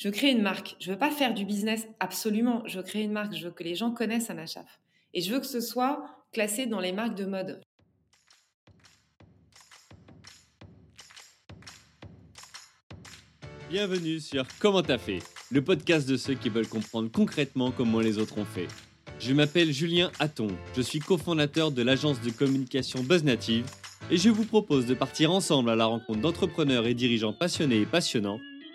Je créer une marque. Je veux pas faire du business absolument. Je créer une marque. Je veux que les gens connaissent Anachaf. Et je veux que ce soit classé dans les marques de mode. Bienvenue sur Comment t'as fait, le podcast de ceux qui veulent comprendre concrètement comment les autres ont fait. Je m'appelle Julien Hatton, je suis cofondateur de l'agence de communication BuzzNative et je vous propose de partir ensemble à la rencontre d'entrepreneurs et dirigeants passionnés et passionnants,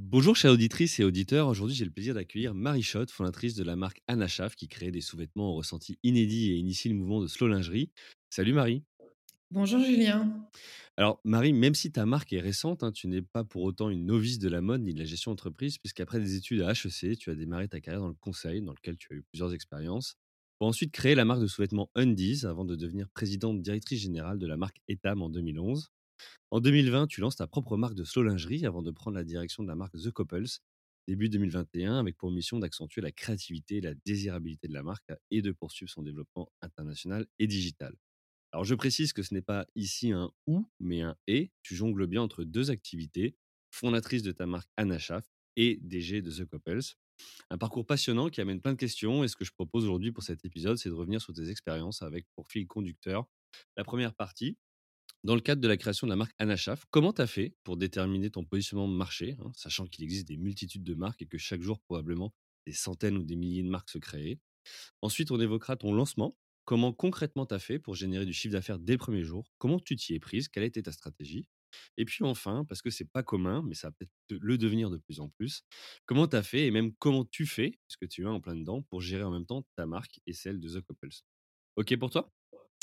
Bonjour chères auditrices et auditeurs, aujourd'hui j'ai le plaisir d'accueillir Marie Schott, fondatrice de la marque Anachaf qui crée des sous-vêtements au ressenti inédit et initie le mouvement de slow lingerie. Salut Marie Bonjour Julien alors, Marie, même si ta marque est récente, hein, tu n'es pas pour autant une novice de la mode ni de la gestion d'entreprise, puisqu'après des études à HEC, tu as démarré ta carrière dans le conseil, dans lequel tu as eu plusieurs expériences, pour ensuite créer la marque de sous-vêtements Undies avant de devenir présidente directrice générale de la marque Etam en 2011. En 2020, tu lances ta propre marque de slow lingerie avant de prendre la direction de la marque The Couples, début 2021, avec pour mission d'accentuer la créativité et la désirabilité de la marque et de poursuivre son développement international et digital. Alors je précise que ce n'est pas ici un ou, mais un et. Tu jongles bien entre deux activités, fondatrice de ta marque Anachaf et DG de The Couples. Un parcours passionnant qui amène plein de questions et ce que je propose aujourd'hui pour cet épisode, c'est de revenir sur tes expériences avec pour fil conducteur. La première partie, dans le cadre de la création de la marque Anachaf, comment tu as fait pour déterminer ton positionnement de marché, hein, sachant qu'il existe des multitudes de marques et que chaque jour probablement des centaines ou des milliers de marques se créent Ensuite, on évoquera ton lancement. Comment concrètement tu as fait pour générer du chiffre d'affaires dès le premier jour? Comment tu t'y es prise? Quelle a été ta stratégie? Et puis enfin, parce que c'est pas commun, mais ça va peut-être le devenir de plus en plus, comment tu as fait et même comment tu fais, puisque tu es en plein dedans, pour gérer en même temps ta marque et celle de The Couples? Ok pour toi?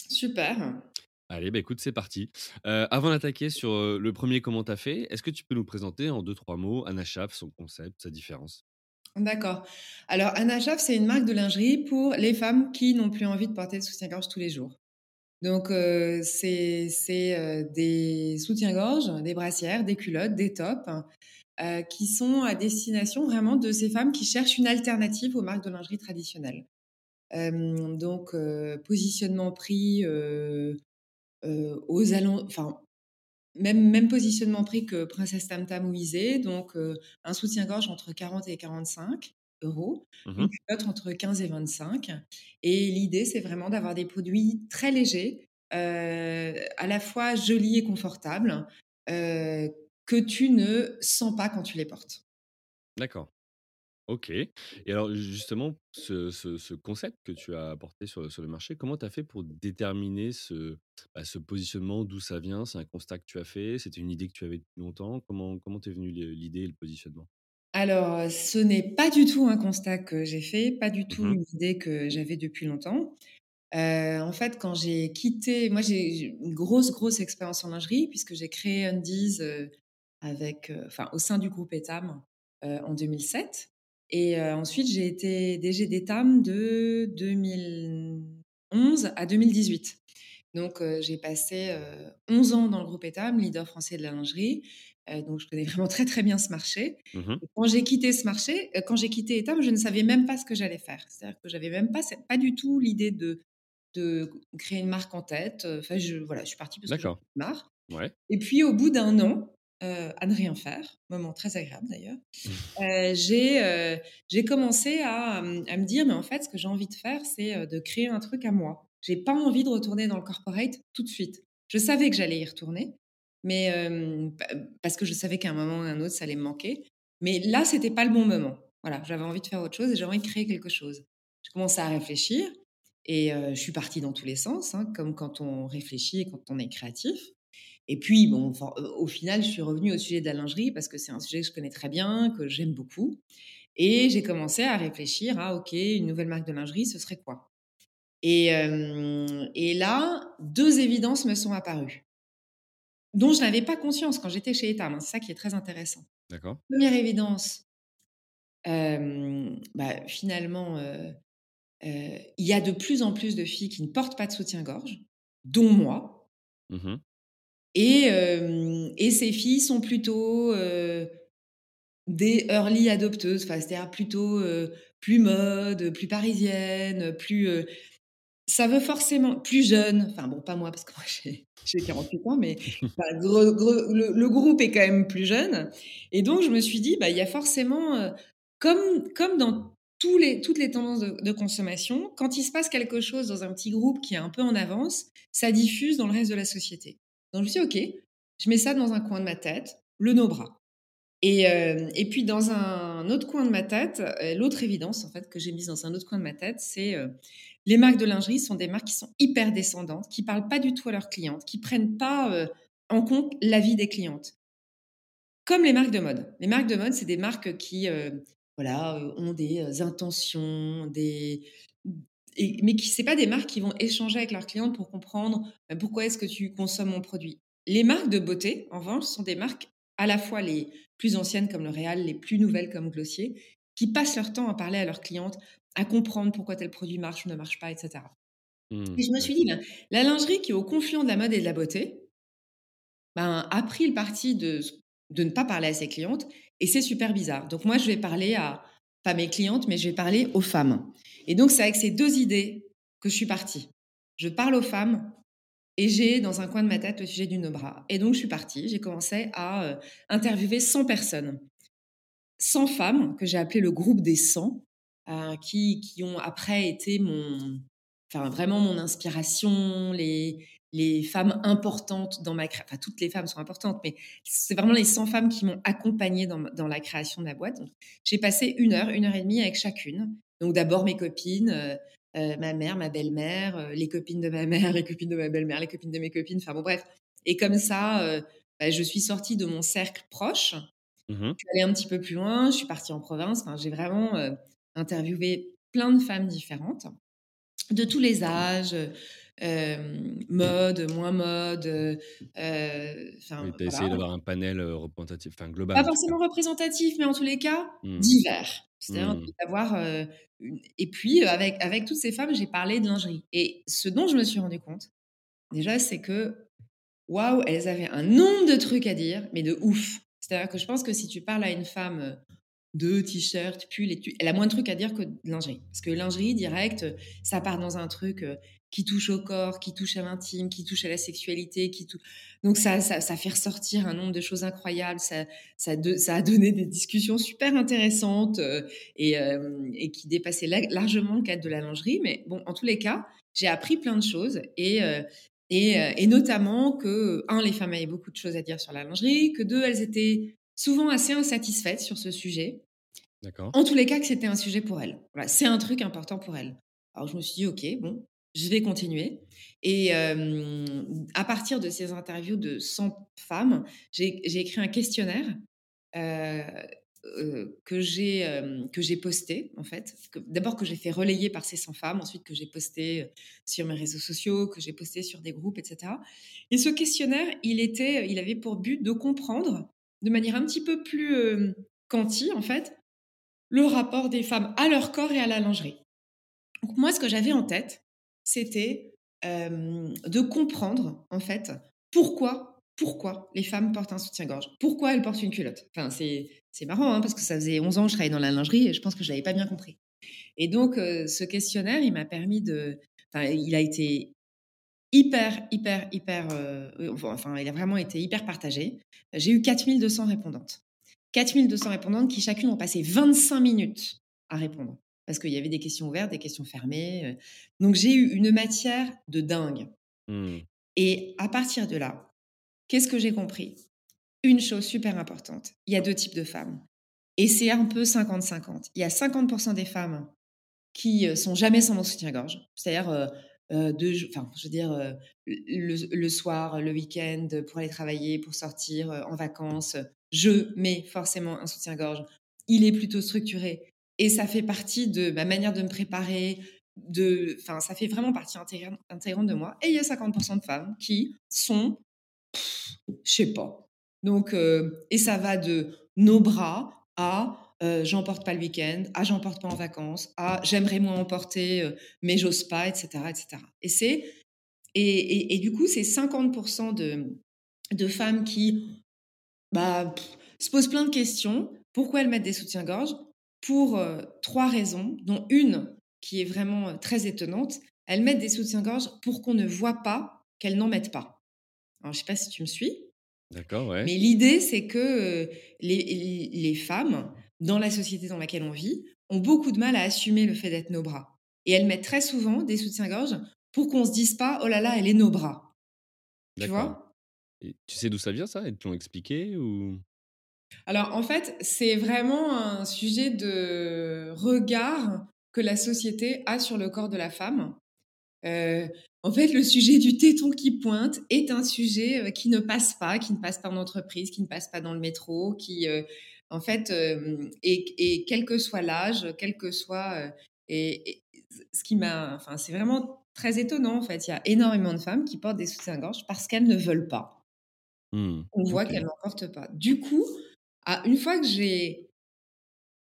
Super. Allez, bah écoute, c'est parti. Euh, avant d'attaquer sur le premier comment tu as fait, est-ce que tu peux nous présenter en deux, trois mots Anachaf, son concept, sa différence? D'accord. Alors, Anna c'est une marque de lingerie pour les femmes qui n'ont plus envie de porter de soutien-gorge tous les jours. Donc, euh, c'est des soutiens-gorge, des brassières, des culottes, des tops, qui sont à destination vraiment de ces femmes qui cherchent une alternative aux marques de lingerie traditionnelles. donc, positionnement prix aux allons, enfin, même, même positionnement prix que Princesse Tam Tam ou Isée, donc euh, un soutien-gorge entre 40 et 45 euros, mmh une culotte entre 15 et 25. Et l'idée, c'est vraiment d'avoir des produits très légers, euh, à la fois jolis et confortables, que tu ne sens pas quand tu les portes. D'accord. OK et alors justement, ce concept que tu as apporté sur sur le marché, comment tu as fait pour déterminer ce, bah, ce positionnement? D'où ça vient? C'est un constat que tu as fait? C'était une idée que tu avais depuis longtemps? Comment comment t'es venue l'idée et le positionnement? Alors, ce n'est pas du tout un constat que j'ai fait, pas du tout Mmh une idée que j'avais depuis longtemps. en fait, quand j'ai quitté moi j'ai une grosse, grosse expérience en lingerie puisque j'ai créé Undies, avec, enfin au sein du groupe Etam, en 2007 et ensuite, j'ai été DG d'Etam de 2011 à 2018. Donc, j'ai passé 11 ans dans le groupe Etam, leader français de la lingerie. donc, je connais vraiment très, très bien ce marché. Mmh quand j'ai quitté ce marché, quand j'ai quitté Etam, je ne savais même pas ce que j'allais faire. C'est-à-dire que j'avais même pas, pas du tout l'idée de, de créer une marque en tête. Enfin, je, voilà, je suis partie parce que j'en marre. Ouais. Et puis, au bout d'un an, euh, à ne rien faire, moment très agréable d'ailleurs, euh, euh, j'ai commencé à, à, me dire, mais en fait, ce que j'ai envie de faire, c'est de créer un truc à moi. J'ai pas envie de retourner dans le corporate tout de suite. Je savais que j'allais y retourner, mais parce que je savais qu'à un moment ou à un autre, ça allait me manquer. Mais là, c'était pas le bon moment. Voilà, j'avais envie de faire autre chose et j'avais envie de créer quelque chose. J'ai commencé à réfléchir et je suis partie dans tous les sens, hein, comme quand on réfléchit et quand on est créatif. Et puis, bon, au final, je suis revenue au sujet de la lingerie parce que c'est un sujet que je connais très bien, que j'aime beaucoup. Et j'ai commencé à réfléchir à, OK, une nouvelle marque de lingerie, ce serait quoi? Et, et là, deux évidences me sont apparues, dont je n'avais pas conscience quand j'étais chez Etam. Hein, c'est ça qui est très intéressant. D'accord. Première évidence, bah, finalement, il y a de plus en plus de filles qui ne portent pas de soutien-gorge, dont moi. Mmh et, et, ces filles sont plutôt des early adopteuses, enfin, c'est-à-dire plutôt plus mode, plus parisienne, plus. ça veut forcément plus jeune. Enfin bon, pas moi parce que moi j'ai 48 ans, mais le, groupe est quand même plus jeune. Et donc je me suis dit, bah il y a forcément, comme comme dans tous les, toutes les tendances de, de, consommation, quand il se passe quelque chose dans un petit groupe qui est un peu en avance, ça diffuse dans le reste de la société. Donc je me suis dit, ok, je mets ça dans un coin de ma tête, le no-bras. Et, euh, et, puis dans un autre coin de ma tête, euh, l'autre évidence en fait que j'ai mise dans un autre coin de ma tête, c'est euh, les marques de lingerie sont des marques qui sont hyper descendantes, qui parlent pas du tout à leurs clientes, qui prennent pas en compte la vie des clientes. Comme les marques de mode. Les marques de mode, c'est des marques qui voilà ont des intentions, des et, mais qui c'est pas des marques qui vont échanger avec leurs clientes pour comprendre pourquoi est-ce que tu consommes mon produit. Les marques de beauté, en revanche, sont des marques à la fois les plus anciennes comme L'Oréal, les plus nouvelles comme Glossier, qui passent leur temps à parler à leurs clientes, à comprendre pourquoi tel produit marche ou ne marche pas, etc. Mmh, et je me suis dit, ben, la lingerie qui est au confluent de la mode et de la beauté, ben, a pris le parti de, de ne pas parler à ses clientes, et c'est super bizarre. Donc moi, je vais parler à, pas mes clientes, mais je vais parler aux femmes. Et donc, c'est avec ces deux idées que je suis partie. Je parle aux femmes et j'ai dans un coin de ma tête le sujet du no-bras. Et donc, je suis partie. J'ai commencé à euh, interviewer 100 personnes. 100 femmes que j'ai appelé le groupe des 100, euh, qui, qui ont après été mon, enfin, vraiment mon inspiration, les, les femmes importantes dans ma création. Enfin, toutes les femmes sont importantes, mais c'est vraiment les 100 femmes qui m'ont accompagnée dans, dans, la création de la boîte. J'ai passé une heure, une heure et demie avec chacune. Donc, d'abord mes copines, euh, euh, ma mère, ma belle-mère, euh, les copines de ma mère, les copines de ma belle-mère, les copines de mes copines. Enfin bon, bref. Et comme ça, bah, je suis sortie de mon cercle proche. Mmh je suis allée un petit peu plus loin. Je suis partie en province. Enfin, j'ai vraiment interviewé plein de femmes différentes, de tous les âges. Mode, moins mode. Euh, oui, tu as essayé d'avoir un panel représentatif, enfin global. Pas forcément représentatif, mais en tous les cas, mmh. divers. C'est-à-dire mmh. d'avoir. et puis, avec, avec toutes ces femmes, j'ai parlé de lingerie. Et ce dont je me suis rendu compte, déjà, c'est que, waouh, elles avaient un nombre de trucs à dire, mais de ouf. C'est-à-dire que je pense que si tu parles à une femme de t-shirts, pulls, elle a moins de trucs à dire que de lingerie. Parce que lingerie, direct, ça part dans un truc qui touche au corps, qui touche à l'intime, qui touche à la sexualité, qui touche... Donc ça, ça, fait ressortir un nombre de choses incroyables, ça, ça, a donné des discussions super intéressantes euh, euh, et, qui dépassaient largement le cadre de la lingerie. Mais bon, en tous les cas, j'ai appris plein de choses et, euh, et, notamment que, un, les femmes avaient beaucoup de choses à dire sur la lingerie, que deux, elles étaient souvent assez insatisfaites sur ce sujet. En tous les cas, que c'était un sujet pour elles. Voilà, c'est un truc important pour elles. Alors je me suis dit, ok, bon, je vais continuer. Et à partir de ces interviews de 100 femmes, j'ai écrit un questionnaire que j'ai posté, en fait. D'abord que j'ai fait relayer par ces 100 femmes, ensuite que j'ai posté sur mes réseaux sociaux, que j'ai posté sur des groupes, etc. Et ce questionnaire, il, était, il avait pour but de comprendre de manière un petit peu plus quanti, en fait, le rapport des femmes à leur corps et à la lingerie. Donc moi, ce que j'avais en tête, c'était de comprendre, en fait, pourquoi, pourquoi les femmes portent un soutien-gorge, pourquoi elles portent une culotte. Enfin, c'est, marrant, hein, parce que ça faisait 11 ans que je travaillais dans la lingerie et je pense que je l'avais pas bien compris. Et donc, ce questionnaire, il m'a permis de... Enfin, il a été hyper, hyper, hyper... enfin, il a vraiment été hyper partagé. J'ai eu 4200 répondantes. 4200 répondantes qui chacune ont passé 25 minutes à répondre parce qu'il y avait des questions ouvertes, des questions fermées. Donc j'ai eu une matière de dingue. Mmh. Et à partir de là, qu'est-ce que j'ai compris? Une chose super importante, il y a deux types de femmes. Et c'est un peu 50-50. Il y a 50% des femmes qui sont jamais sans mon soutien-gorge. C'est-à-dire, de, enfin, je veux dire, le, soir, le week-end, pour aller travailler, pour sortir en vacances, je mets forcément un soutien-gorge. Il est plutôt structuré. Et ça fait partie de ma manière de me préparer, de, enfin, ça fait vraiment partie intégrante, de moi. Et il y a 50% de femmes qui sont, je sais pas. Donc, euh, et ça va de nos bras à euh, j'emporte pas le week-end, ah, j'emporte pas en vacances, ah, j'aimerais moins emporter, euh, mais j'ose pas, etc., etc. Et c'est et, du coup, c'est 50% de, de femmes qui bah, se posent plein de questions. Pourquoi elles mettent des soutiens-gorge? Pour euh, trois raisons, dont une qui est vraiment euh, très étonnante. Elles mettent des soutiens-gorge pour qu'on ne voit pas qu'elles n'en mettent pas. Alors, je sais pas si tu me suis. D'accord, ouais. Mais l'idée, c'est que euh, les, les femmes, dans la société dans laquelle on vit, ont beaucoup de mal à assumer le fait d'être nos bras. Et elles mettent très souvent des soutiens-gorge pour qu'on se dise pas, oh là là, elle est nos bras. Tu vois? Et tu sais d'où ça vient ça? Ils te l'ont expliqué ou? Alors, en fait, c'est vraiment un sujet de regard que la société a sur le corps de la femme. Euh, en fait, le sujet du téton qui pointe est un sujet euh, qui ne passe pas, qui ne passe pas en entreprise, qui ne passe pas dans le métro, qui, euh, en fait, euh, et, et, quel que soit l'âge, quel que soit, et, et, ce qui m'a, enfin, c'est vraiment très étonnant. En fait, il y a énormément de femmes qui portent des soutiens-gorge parce qu'elles ne veulent pas. Mmh, On voit qu'elles n'en portent pas. Du coup, à une fois que j'ai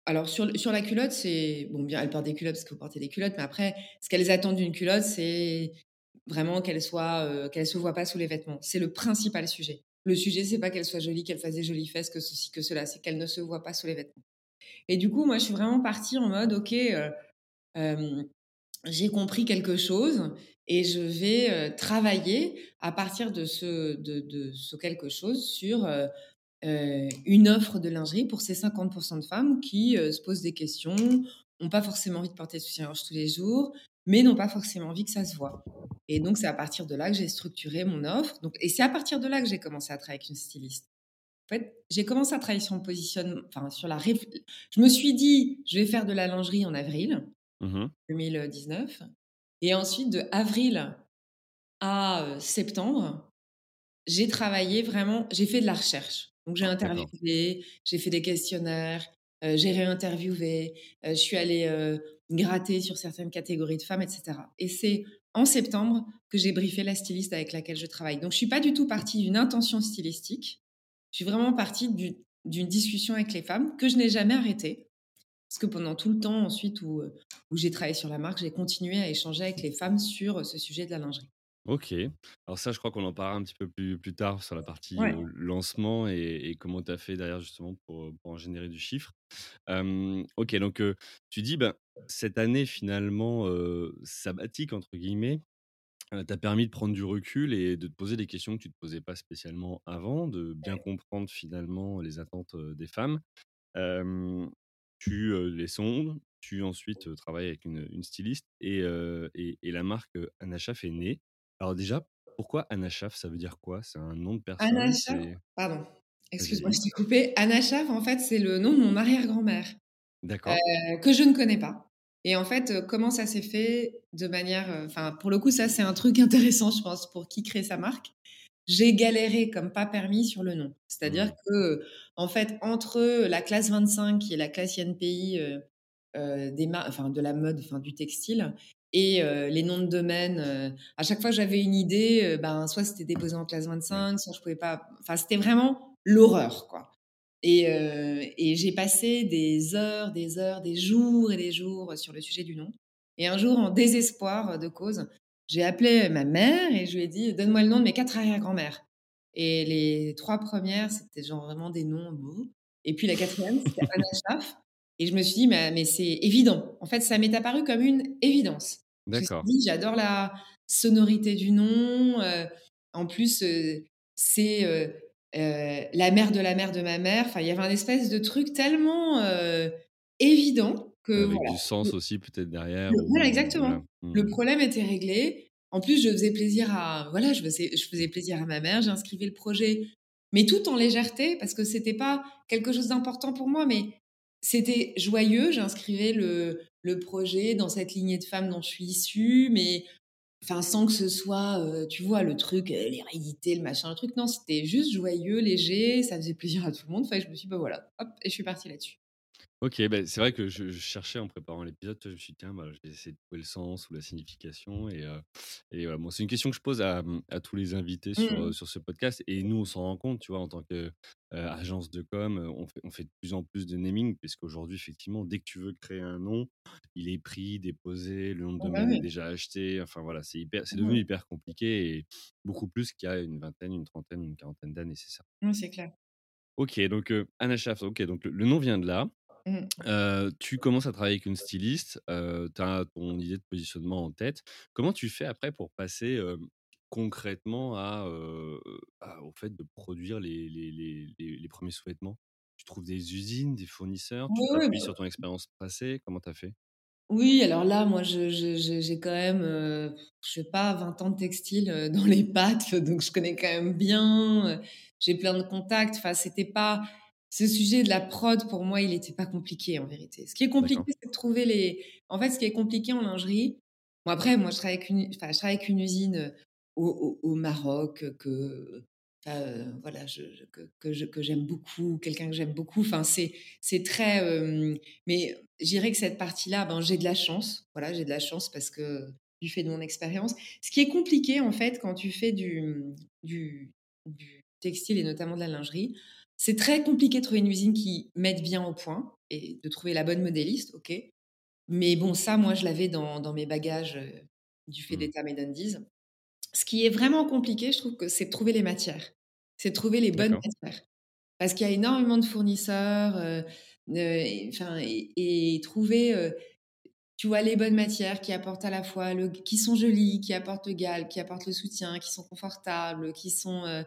alors sur, sur la culotte, c'est bon bien, elles portent des culottes parce qu'il faut porter des culottes, mais après, ce qu'elles attendent d'une culotte, c'est vraiment qu'elle soit, euh, qu'elle se voit pas sous les vêtements. C'est le principal sujet. Le sujet, c'est pas qu'elle soit jolie, qu'elle fasse des jolies fesses, que ceci, que cela, c'est qu'elle ne se voit pas sous les vêtements. Et du coup, moi, je suis vraiment partie en mode, ok, euh, j'ai compris quelque chose et je vais euh, travailler à partir de ce, de, de ce quelque chose sur une offre de lingerie pour ces 50% de femmes qui euh, se posent des questions, n'ont pas forcément envie de porter de soutien-gorge tous les jours, mais n'ont pas forcément envie que ça se voit. Et donc, c'est à partir de là que j'ai structuré mon offre. Donc, et c'est à partir de là que j'ai commencé à travailler avec une styliste. En fait, j'ai commencé à travailler sur mon positionnement, enfin, sur la réf... Je me suis dit, je vais faire de la lingerie en avril Mmh 2019. Et ensuite, de avril à euh, septembre, j'ai travaillé vraiment, j'ai fait de la recherche. Donc, j'ai D'accord. interviewé, j'ai fait des questionnaires, euh, j'ai réinterviewé, euh, je suis allée euh, gratter sur certaines catégories de femmes, etc. Et c'est en septembre que j'ai briefé la styliste avec laquelle je travaille. Donc, je suis pas du tout partie d'une intention stylistique. Je suis vraiment partie du- d'une discussion avec les femmes que je n'ai jamais arrêtée. Parce que pendant tout le temps ensuite où, où j'ai travaillé sur la marque, j'ai continué à échanger avec les femmes sur ce sujet de la lingerie. OK. Alors ça, je crois qu'on en parlera un petit peu plus plus tard sur la partie, Ouais. lancement et et comment tu as fait derrière justement pour, pour en générer du chiffre. OK, donc tu dis, ben, cette année finalement, heu, «sabbatique» entre guillemets, heu, t'a permis de prendre du recul et de te poser des questions que tu te posais pas spécialement avant, de bien comprendre finalement les attentes, des femmes. Tu, les sondes, tu ensuite, travailles avec une, une styliste et et et la marque, heu, Anachaf est née. Alors déjà, pourquoi Anachaf? Ça veut dire quoi? C'est un nom de Anna personne? C'est pardon, excuse-moi, je t'ai coupé. Anna Schaaf, en fait, c'est le nom de mon arrière-grand-mère, D'accord. heu, que je ne connais pas. Et en fait, heu, comment ça s'est fait de manière, heu, enfin, pour le coup, ça, c'est un truc intéressant, je pense, pour qui crée sa marque. J'ai galéré comme pas permis sur le nom. C'est-à-dire Mmh. que, en fait, entre la classe 25, qui est la classe INPI, des enfin, de la mode, enfin, du textile et les noms de domaine, à chaque fois que j'avais une idée, ben, soit c'était déposé en classe Ouais. 25, soit je pouvais pas enfin, c'était vraiment l'horreur, quoi. Et et j'ai passé des heures, des heures, des jours et des jours sur le sujet du nom. Et un jour, en désespoir de cause, j'ai appelé ma mère et je lui ai dit: «Donne-moi le nom de mes 4 arrière-grand-mères». Et les 3 premières, c'était genre vraiment des noms, bon. Et puis la quatrième, c'était Anna Schaaf et je me suis dit: «Mais mais c'est évident». En fait, ça m'est apparu comme une évidence. D'accord. «J'adore la sonorité du nom, heu, en plus, heu, c'est, heu, la mère de la mère de ma mère». Enfin, il y avait un espèce de truc tellement, évident que Avec voilà. du sens aussi peut-être Le derrière voilà, ou voilà. exactement. Le Mmh. problème était réglé. En plus, je faisais plaisir à voilà, je faisais je faisais plaisir à ma mère, j'inscrivais le projet, mais tout en légèreté parce que c'était pas quelque chose d'important pour moi, mais c'était joyeux. J'inscrivais le le projet dans cette lignée de femmes dont je suis issue, mais enfin, sans que ce soit, heu, tu vois, le truc, heu, l'hérédité, le machin, le truc. Non, c'était juste joyeux, léger, ça faisait plaisir à tout le monde. Enfin, je me suis dit: «Bah, voilà, hop» et je suis partie là-dessus. OK, beh, c'est vrai que je je cherchais en préparant l'épisode, tu vois, je me suis dit: «Tiens, bah, je vais essayer de trouver le sens ou la signification» et heu et voilà. Bon, c'est une question que je pose à, mmh, à tous les invités sur, Mmh. sur ce podcast et nous, on s'en rend compte, tu vois, en tant que, heu, agence de com, on fait on fait de plus en plus de naming puisqu'aujourd'hui, effectivement, dès que tu veux créer un nom, il est pris, déposé, le nom de Ah bah, domaine est oui. déjà acheté. Enfin, voilà, c'est hyper c'est devenu Mmh hyper compliqué et beaucoup plus qu'il y a une vingtaine, une trentaine, une quarantaine d'années, c'est ça. Mmh, c'est clair. OK, donc heu, Anna Schaaf, OK, donc le le nom vient de là. Mmh. Tu commences à travailler avec une styliste, heu, tu as ton idée de positionnement en tête. Comment tu fais après pour passer, concrètement à, heu, à au fait de produire les les les les les 1 sous-vêtements? Tu trouves des usines, des fournisseurs? Tu Oui, t'appuies bah sur ton expérience passée? Comment tu as fait? Oui, alors là, moi, j'ai quand même, je sais pas, 20 ans de textile, dans les pattes, donc je connais quand même bien, j'ai plein de contacts. Enfin, c'était pas ce sujet de la prod, pour moi, il était pas compliqué, en vérité. Ce qui est compliqué, c'est de trouver les en fait, ce qui est compliqué en lingerie bon, après, moi, je travaille avec une enfin, je travaille avec une usine, heu, au au au Maroc, heu, que heu, voilà, je je que que je que j'aime beaucoup, quelqu'un que j'aime beaucoup. Enfin, c'est c'est très, hem mais je dirais que cette partie-là, ben, j'ai de la chance. Voilà, j'ai de la chance parce que du fait de mon expérience. Ce qui est compliqué, en fait, quand tu fais du, du du textile et notamment de la lingerie, c'est très compliqué de trouver une usine qui mette bien au point et de trouver la bonne modéliste, OK. Mais bon, ça, moi, je l'avais dans dans mes bagages, heu, du fait Mmh. d'être Made in Deeze. Ce qui est vraiment compliqué, je trouve que c'est de trouver les matières. C'est de trouver les bonnes matières. Parce qu'il y a énormément de fournisseurs, heu, heu et enfin et et trouver, tu vois, les bonnes matières qui apportent à la fois le qui sont jolies, qui apportent le galbe, qui apportent le soutien, qui sont confortables, qui sont,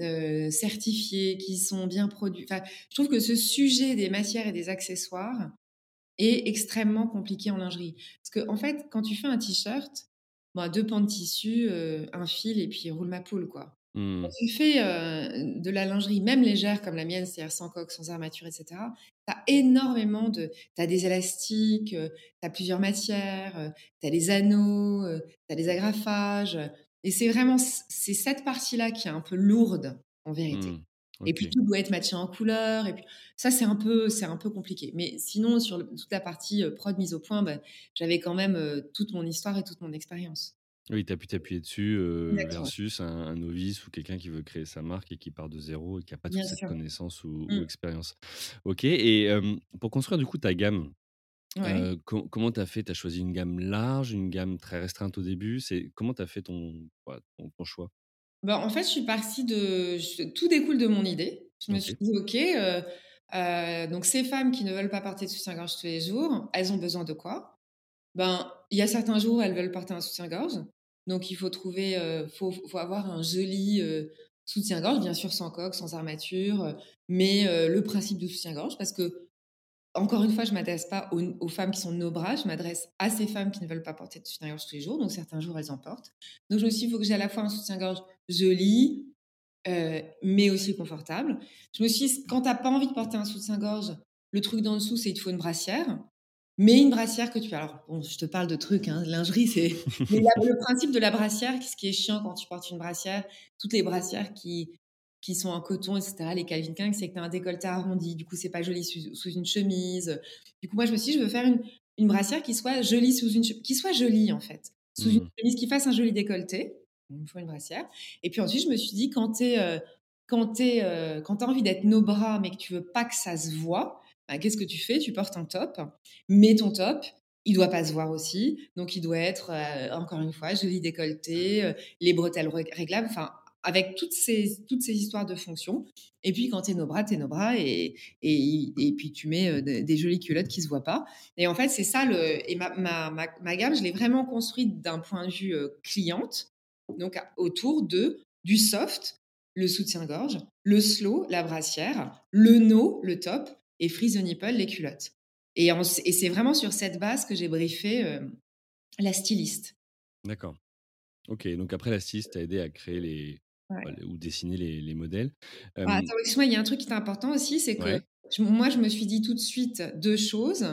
heu, certifiées, qui sont bien produits. Enfin, je trouve que ce sujet des matières et des accessoires est extrêmement compliqué en lingerie. Parce qu'en fait, quand tu fais un t-shirt, ben, 2 pans de tissu, heu, un fil et puis roule ma poule, quoi. Quand Mmh. tu fais, heu, de la lingerie, même légère comme la mienne, c'est-à-dire sans coque, sans armature et cetera, tu as énormément de tu as des élastiques, tu as plusieurs matières, tu as des anneaux, tu as des agrafages, et c'est vraiment c'est cette partie-là qui est un peu lourde, en vérité Mmh. et puis tout doit être matché en couleur et puis ça, c'est un peu c'est un peu compliqué. Mais sinon, sur le toute la partie, prod, mise au point, bah, j'avais quand même, toute mon histoire et toute mon expérience. Oui, tu as pu t'appuyer dessus, versus un un novice ou quelqu'un qui veut créer sa marque et qui part de 0 et qui a pas toute Bien cette sûr. connaissance ou Mmh. ou expérience. OK et pour construire du coup ta gamme, Ouais. comment tu as fait? Tu as choisi une gamme large, une gamme très restreinte au début? C'est comment tu as fait ton ton ton choix? Bah, en fait, je suis partie de je tout découle de mon idée. Je me suis dit: «OK, donc ces femmes qui ne veulent pas porter de soutien-gorge tous les jours, elles ont besoin de quoi?» Ben, il y a certains jours où elles veulent porter un soutien-gorge, donc il faut trouver, faut faut avoir un joli, soutien-gorge, bien sûr sans coque, sans armature, mais le principe du soutien-gorge parce qu'encore une fois, je m'adresse pas aux aux femmes qui sont no bras, je m'adresse à ces femmes qui ne veulent pas porter de soutien-gorge tous les jours, donc certains jours, elles en portent. Donc je me suis dit: «Il faut que j'ai à la fois un soutien-gorge joli, heu, mais aussi confortable». Je me suis dit: «Quand tu as pas envie de porter un soutien-gorge, le truc d'en dessous, c'est il te faut une brassière». Mais une brassière que tu alors bon, je te parle de trucs, hein, de lingerie, c'est mais la le principe de la brassière, ce qui est chiant quand tu portes une brassière, toutes les brassières qui qui sont en coton et cetera, les Calvin Klein, c'est que tu as un décolleté arrondi, du coup, c'est pas joli sous sous une chemise, Du coup, moi, je me suis dit: «Je veux faire une une brassière qui soit jolie sous une qui soit jolie, en fait, sous une Mmh. chemise qui fasse un joli décolleté». Il me faut une brassière. Et puis ensuite, je me suis dit: «Quand tu heu, quand es, tu as envie d'être no bras, mais que tu veux pas que ça se voit, bah, qu'est-ce que tu fais? Tu portes un top, mais ton top, il doit pas se voir aussi, donc il doit être, heu, encore une fois, joli décolleté, les bretelles rég réglables, enfin, avec toutes ces toutes ces histoires de fonction et puis quand tu es no bras, tu es no bras et et et puis tu mets, heu, des jolies culottes qui se voient pas et en fait, c'est ça le et ma ma ma gamme, je l'ai vraiment construite d'un point de vue, heu, cliente, donc autour de du soft, le soutien-gorge, le slow, la brassière, le no, le top et freeze the nipple, les culottes et et c'est vraiment sur cette base que j'ai briefé, hem, la styliste. D'accord. OK, donc après la styliste t'a aidé à créer les Ouais. ou dessiner les les modèles. Ah, attends, excuse-moi, il y a un truc qui est important aussi, c'est que ouais, je moi, je me suis dit tout de suite 2 choses.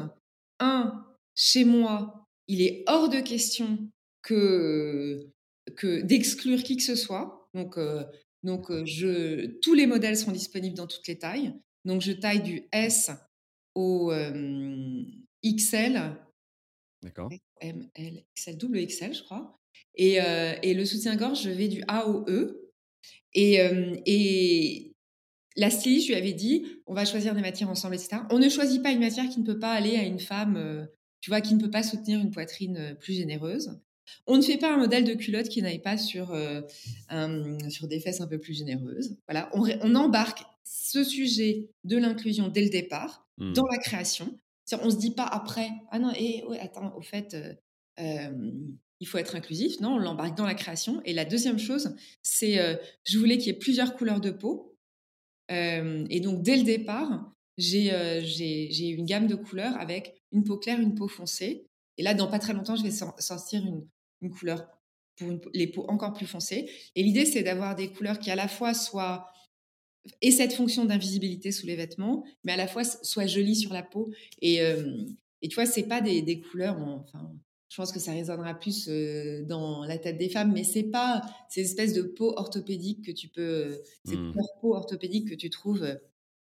Un, chez moi, il est hors de question que que d'exclure qui que ce soit. Donc heu donc je tous les modèles sont disponibles dans toutes les tailles. Donc je taille du S au euh, XL. D'accord. ML, XL, double XL, je crois. Et, euh, et le soutien-gorge, je vais du A au E. Et, euh, et la styliste, je lui avait dit, on va choisir des matières ensemble, etc. On ne choisit pas une matière qui ne peut pas aller à une femme, tu vois, qui ne peut pas soutenir une poitrine plus généreuse. On ne fait pas un modèle de culotte qui n'aille pas sur, un, sur des fesses un peu plus généreuses. Voilà, on, on embarque ce sujet de l'inclusion dès le départ mmh. dans la création. On se dit pas après, ah non, et ouais, attends, au fait, il faut être inclusif. Non, on l'embarque dans la création. Et la deuxième chose, c'est, je voulais qu'il y ait plusieurs couleurs de peau. et donc, dès le départ, j'ai une gamme de couleurs avec une peau claire, une peau foncée. Et là, dans pas très longtemps, je vais sortir une, une couleur pour les peaux encore plus foncées. Et l'idée, c'est d'avoir des couleurs qui à la fois soient et cette fonction d'invisibilité sous les vêtements, mais à la fois soient jolies sur la peau. Et, et tu vois, c'est pas des, des couleurs, enfin, je pense que ça résonnera plus dans la tête des femmes, mais c'est pas ces espèces de peau orthopédiques que tu peux, ces mmh. couleurs peau orthopédiques que tu trouves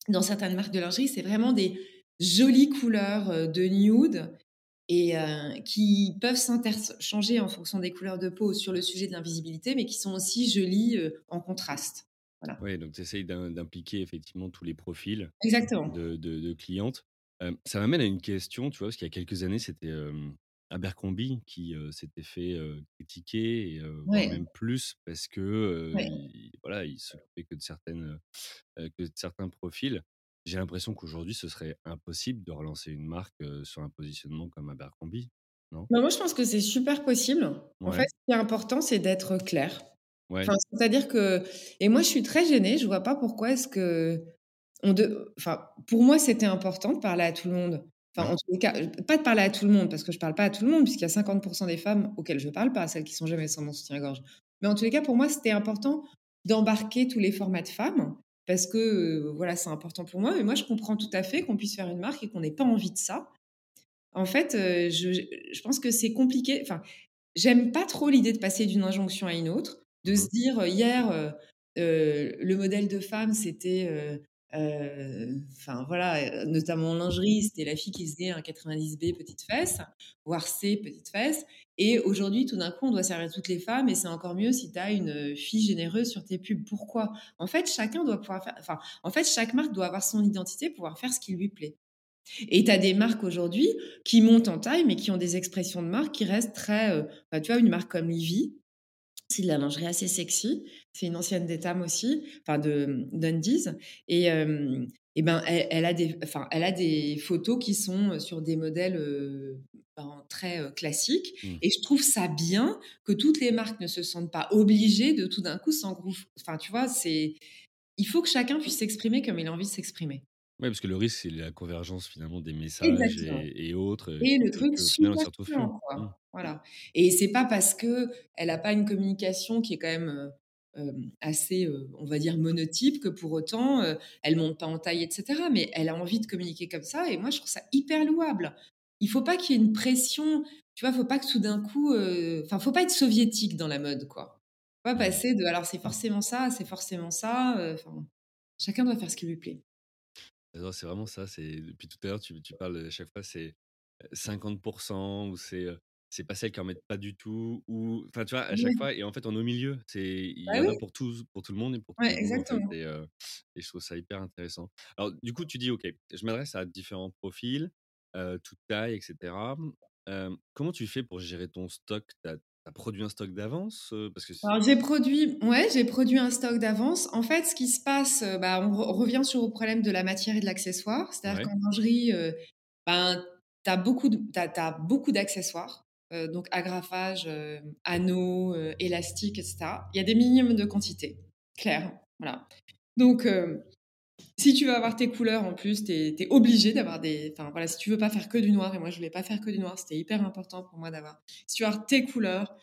dans certaines marques de lingerie. C'est vraiment des jolies couleurs de nude et qui peuvent s'interchanger en fonction des couleurs de peau sur le sujet de l'invisibilité, mais qui sont aussi jolies en contraste. Voilà. Oui, donc tu essayes d'impliquer effectivement tous les profils Exactement. De, de, clientes. ça m'amène à une question, tu vois, parce qu'il y a quelques années, c'était Abercrombie qui s'était fait critiquer, et même plus, parce que il, voilà, il s'occupait que de certaines que de certains profils. J'ai l'impression qu'aujourd'hui, ce serait impossible de relancer une marque sur un positionnement comme Abercrombie, non? Bah, Moi, je pense que c'est super possible. En fait, ce qui est important, c'est d'être clair. C'est-à-dire que... Et moi, je suis très gênée. Je vois pas pourquoi est-ce que... On de... enfin, pour moi, c'était important de parler à tout le monde. Enfin, en tous les cas, pas de parler à tout le monde, parce que je parle pas à tout le monde, puisqu'il y a 50% des femmes auxquelles je parle pas, celles qui sont jamais sans mon soutien-gorge. Mais en tous les cas, pour moi, c'était important d'embarquer tous les formats de femmes parce que voilà, c'est important pour moi. Mais moi, je comprends tout à fait qu'on puisse faire une marque et qu'on n'ait pas envie de ça. En fait, je, pense que c'est compliqué. Enfin, j'aime pas trop l'idée de passer d'une injonction à une autre, de se dire hier, le modèle de femme, c'était enfin voilà, notamment en lingerie, c'était la fille qui faisait un 90B petite fesse, voire C petite fesse. Et aujourd'hui, tout d'un coup, on doit servir toutes les femmes et c'est encore mieux si tu as une fille généreuse sur tes pubs. Pourquoi? En fait, chacun doit pouvoir faire, enfin, en fait, chaque marque doit avoir son identité, pouvoir faire ce qui lui plaît. Et tu as des marques aujourd'hui qui montent en taille, mais qui ont des expressions de marque qui restent très. Bah, tu vois, une marque comme Livy, c'est de la lingerie assez sexy. C'est une ancienne d'Etam aussi, enfin de d'Undies. Et, et ben, elle, a des, enfin, elle a des photos qui sont sur des modèles ben, très classiques. Mmh. Et je trouve ça bien que toutes les marques ne se sentent pas obligées de tout d'un coup s'engouffrer. Enfin, tu vois, c'est. Il faut que chacun puisse s'exprimer comme il a envie de s'exprimer. Oui, parce que le risque, c'est la convergence finalement des messages et, autres. Et le truc super quoi. Mmh. Voilà. Et c'est pas parce que elle a pas une communication qui est quand même assez, on va dire, monotype que pour autant elle monte pas en taille, etc. Mais elle a envie de communiquer comme ça. Et moi, je trouve ça hyper louable. Il faut pas qu'il y ait une pression. Tu vois, faut pas que tout d'un coup, enfin, faut pas être soviétique dans la mode, quoi. Faut pas mmh. passer de, alors c'est forcément ça, c'est forcément ça. Enfin, chacun doit faire ce qui lui plaît. C'est vraiment ça. C'est depuis tout à l'heure, tu, tu parles à chaque fois, c'est 50% ou c'est c'est pas celles qui en mettent pas du tout ou enfin tu vois à chaque fois et en fait on est au milieu c'est il y bah en a pour tout pour tout le monde et pour tout le monde et, et, je trouve ça hyper intéressant. Alors du coup tu dis ok je m'adresse à différents profils euh, toute taille etc comment tu fais pour gérer ton stock? T'as produit un stock d'avance parce que Alors j'ai produit, ouais, j'ai produit un stock d'avance. En fait, ce qui se passe, bah, on, revient sur le problème de la matière et de l'accessoire. C'est-à-dire qu'en lingerie, ben, tu as beaucoup, beaucoup d'accessoires, donc agrafage, anneaux, élastiques, etc. Il y a des minimums de quantité, clair. Voilà. Donc si tu veux avoir tes couleurs en plus, tu es, obligé d'avoir des. Enfin voilà, si tu veux pas faire que du noir, et moi je voulais pas faire que du noir, c'était hyper important pour moi d'avoir. Si tu avoir tes couleurs.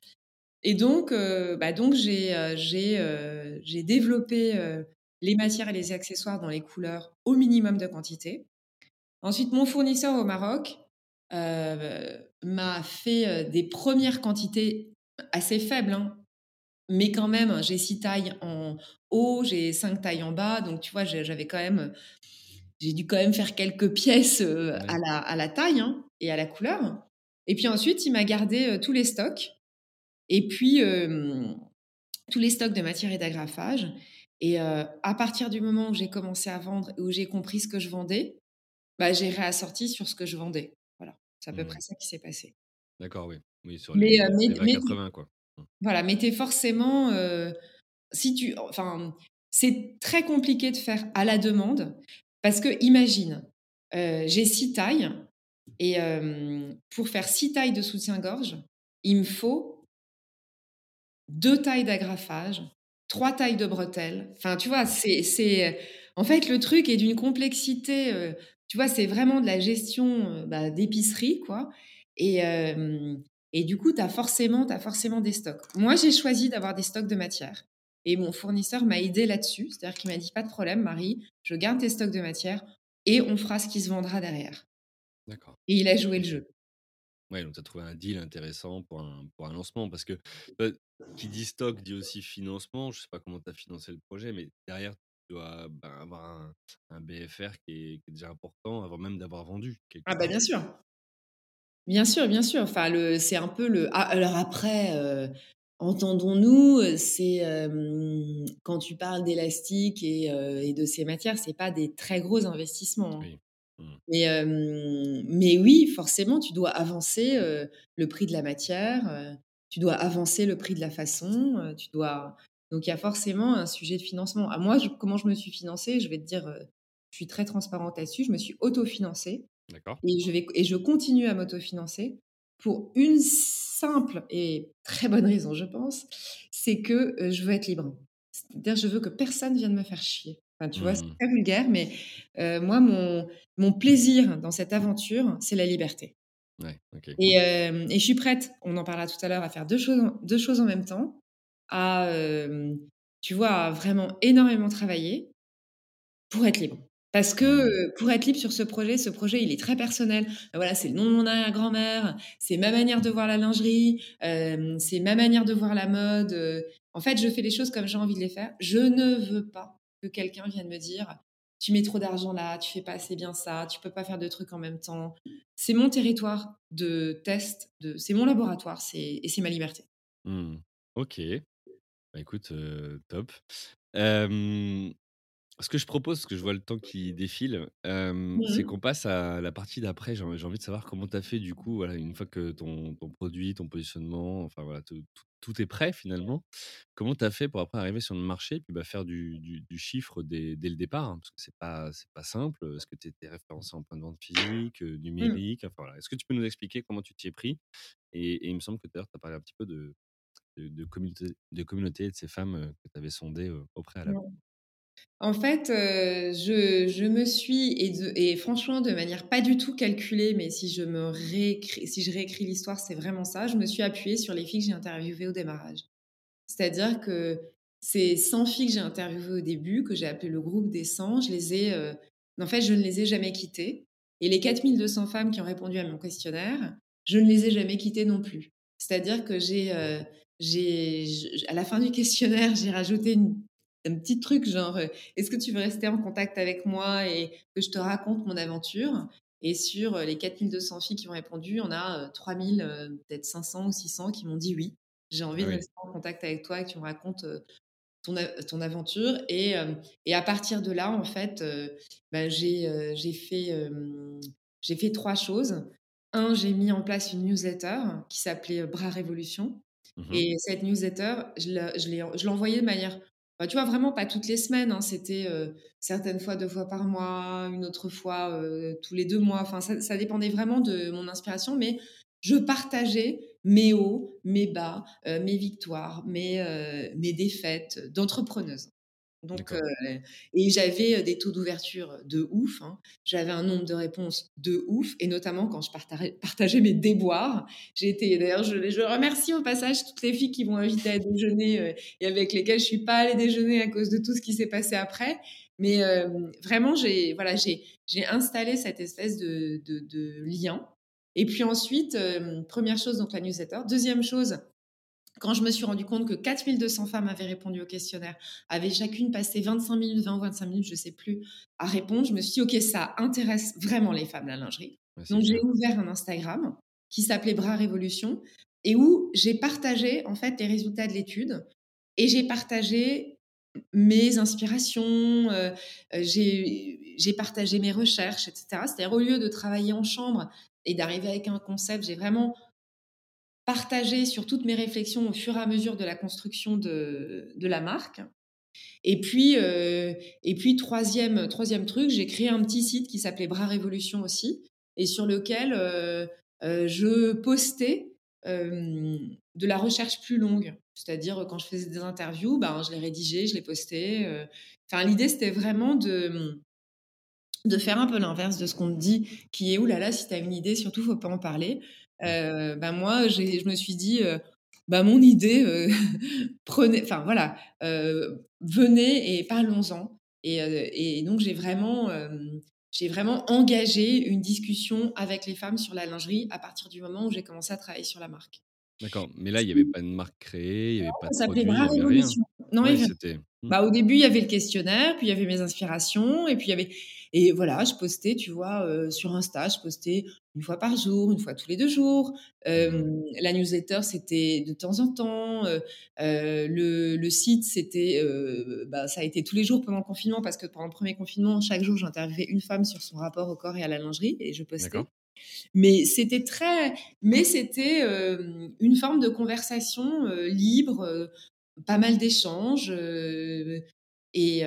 Et donc, euh, bah donc euh, euh, j'ai développé les matières et les accessoires dans les couleurs au minimum de quantité. Ensuite, mon fournisseur au Maroc m'a fait des premières quantités assez faibles, hein, mais quand même, j'ai six tailles en haut, j'ai cinq tailles en bas. Donc, tu vois, j'avais quand même. j'ai dû quand même faire quelques pièces à, la, à la taille hein, et à la couleur. Et puis ensuite, il m'a gardé tous les stocks. Et puis, tous les stocks de matière et d'agrafage. Et à partir du moment où j'ai commencé à vendre et où j'ai compris ce que je vendais, bah, j'ai réassorti sur ce que je vendais. C'est à peu près mmh. ça qui s'est passé. D'accord, oui. Oui, sur les, mais, 80, quoi. Mmh. Voilà, mais t'es forcément... si tu... Enfin, c'est très compliqué de faire à la demande parce que, imagine, j'ai six tailles et pour faire six tailles de soutien-gorge, il me faut deux tailles d'agrafage, trois tailles de bretelles. Enfin, tu vois, c'est... En fait, le truc est d'une complexité tu vois, c'est vraiment de la gestion bah, d'épicerie, quoi. Et, et du coup, tu as forcément, as forcément des stocks. Moi, j'ai choisi d'avoir des stocks de matière. Et mon fournisseur m'a aidé là-dessus. C'est-à-dire qu'il m'a dit, pas de problème, Marie, je garde tes stocks de matière et on fera ce qui se vendra derrière. D'accord. Et il a joué le jeu. Ouais, donc tu as trouvé un deal intéressant pour un, pour un lancement. Parce que bah, qui dit stock dit aussi financement. Je sais pas comment tu as financé le projet, mais derrière, dois ben, avoir un, BFR qui est, déjà important avant même d'avoir vendu. Ah bah bien sûr. Bien sûr, bien sûr. Enfin, le, c'est un peu le. Ah, alors après, euh, entendons-nous, c'est quand tu parles d'élastique et, euh, et, de ces matières, c'est pas des très gros investissements. Hein. Oui. Mmh. Mais, mais oui, forcément, tu dois avancer le prix de la matière, tu dois avancer le prix de la façon, tu dois donc il y a forcément un sujet de financement. À moi, comment je me suis financée Je vais te dire, euh, je suis très transparente là-dessus. Je me suis autofinancée. D'accord. Et je, vais, et je continue à m'autofinancer pour une simple et très bonne raison, je pense, c'est que euh, je veux être libre. C'est-à-dire, je veux que personne vienne me faire chier. Enfin, tu vois, c'est mmh. très vulgaire, mais euh, moi, mon, mon plaisir dans cette aventure, c'est la liberté. Ouais, et, et, je suis prête, on en parlera tout à l'heure, à faire deux choses, deux choses en même temps à, tu vois, vraiment énormément travailler pour être libre. Parce que mmh. pour être libre sur ce projet, ce projet, il est très personnel. Bah, voilà, c'est le nom de mon arrière-grand-mère, c'est ma manière de voir la lingerie, c'est ma manière de voir la mode. En fait, je fais les choses comme j'ai envie de les faire. Je ne veux pas que quelqu'un vienne me dire tu mets trop d'argent là, tu fais pas assez bien ça, tu peux pas faire de trucs en même temps. C'est mon territoire de test, de, c'est mon laboratoire, c'est et c'est ma liberté. Mmh. Ok. Bah, écoute, top. ce que je propose, parce que je vois le temps qui défile, c'est mmh qu'on passe à la partie d'après. J'ai envie de savoir comment tu as fait du coup, voilà, une fois que ton, ton produit, ton positionnement, enfin voilà, tout, tout- est prêt finalement. Comment tu as fait pour après arriver sur le marché, puis bah, faire du, du- chiffre dès, dès le départ, hein, parce que c'est pas, c'est pas simple. Est-ce que tu étais référencé en point de vente physique, mmh. numérique, enfin voilà. Est-ce que tu peux nous expliquer comment tu t'y es pris? Et, et il me semble que d'ailleurs, tu as parlé un petit peu de, de, communauté, de communauté et de ces femmes que tu avais sondées au préalable En fait, je, je, me suis, et, et, franchement, de manière pas du tout calculée, mais si je, me réécris, si je réécris l'histoire, c'est vraiment ça, je me suis appuyée sur les filles que j'ai interviewées au démarrage. C'est-à-dire que ces 100 filles que j'ai interviewées au début, que j'ai appelé le groupe des 100, je les ai, en fait, je ne les ai jamais quittées. Et les 4200 femmes qui ont répondu à mon questionnaire, je ne les ai jamais quittées non plus. C'est-à-dire que j'ai j'ai, à la fin du questionnaire, j'ai rajouté une, un petit truc genre euh, est-ce que tu veux rester en contact avec moi et que je te raconte mon aventure? Et sur euh, les 4200 filles qui ont répondu, on a 3000, euh, peut-être 500 ou 600 qui m'ont dit oui. J'ai envie ah de rester en contact avec toi et que tu me racontes ton, ton aventure. Et, et, à partir de là, en fait, bah, j'ai j'ai fait, j'ai fait trois choses. Un, j'ai mis en place une newsletter qui s'appelait Bras Révolution. Mmh et cette newsletter, je l'envoyais de manière, bah, tu vois, vraiment pas toutes les semaines. Hein, c'était certaines fois deux fois par mois, une autre fois tous les deux mois. Enfin, ça, dépendait vraiment de mon inspiration, mais je partageais mes hauts, mes bas, mes victoires, mes défaites d'entrepreneuse. Donc, euh, et j'avais des taux d'ouverture de ouf. Hein. J'avais un nombre de réponses de ouf, et notamment quand je partageais, mes déboires. J'ai été, d'ailleurs, je, je, remercie au passage toutes les filles qui m'ont invité à déjeuner et avec lesquelles je suis pas allée déjeuner à cause de tout ce qui s'est passé après. Mais vraiment, j'ai voilà, j'ai installé cette espèce de, de, de, lien. Et puis ensuite, première chose, donc la newsletter. Deuxième chose, quand je me suis rendu compte que 4200 femmes avaient répondu au questionnaire, avaient chacune passé 25 minutes, 20 ou 25 minutes, je ne sais plus, à répondre, je me suis dit, OK, ça intéresse vraiment les femmes, la lingerie. Donc, j'ai ouvert un Instagram qui s'appelait Bras Révolution et où j'ai partagé, en fait, les résultats de l'étude et j'ai partagé mes inspirations, euh, euh, j'ai partagé mes recherches, etc. C'est-à-dire, au lieu de travailler en chambre et d'arriver avec un concept, j'ai vraiment partagé sur toutes mes réflexions au fur et à mesure de la construction de, de la marque. Et puis, euh, et puis troisième, troisième truc, j'ai créé un petit site qui s'appelait Bras Révolution aussi, et sur lequel je postais de la recherche plus longue. C'est-à-dire, quand je faisais des interviews, ben, je les rédigeais, je les postais. Enfin, l'idée, c'était vraiment de, de faire un peu l'inverse de ce qu'on te dit, qui est, oulala, si tu as une idée, surtout, faut pas en parler. Euh, ben moi, je me suis dit, bah, mon idée, prenez, enfin voilà, venez et parlons-en. Et, et, donc, j'ai vraiment, j'ai vraiment engagé une discussion avec les femmes sur la lingerie à partir du moment où j'ai commencé à travailler sur la marque. D'accord, mais là, il n'y avait pas de marque créée, il n'y avait pas de produit, il n'y avait rien. Non, c'était... Mmh. Bah, au début, il y avait le questionnaire, puis il y avait mes inspirations, et puis il y avait... Et voilà, je postais, tu vois, sur Insta, je postais une fois par jour, une fois tous les deux jours. Mmh. la newsletter, c'était de temps en temps. le, le, site, c'était, bah, ça a été tous les jours pendant le confinement, parce que pendant le premier confinement, chaque jour, j'interviewais une femme sur son rapport au corps et à la lingerie, et je postais. Mais c'était très, mais c'était une forme de conversation libre, pas mal d'échanges. Et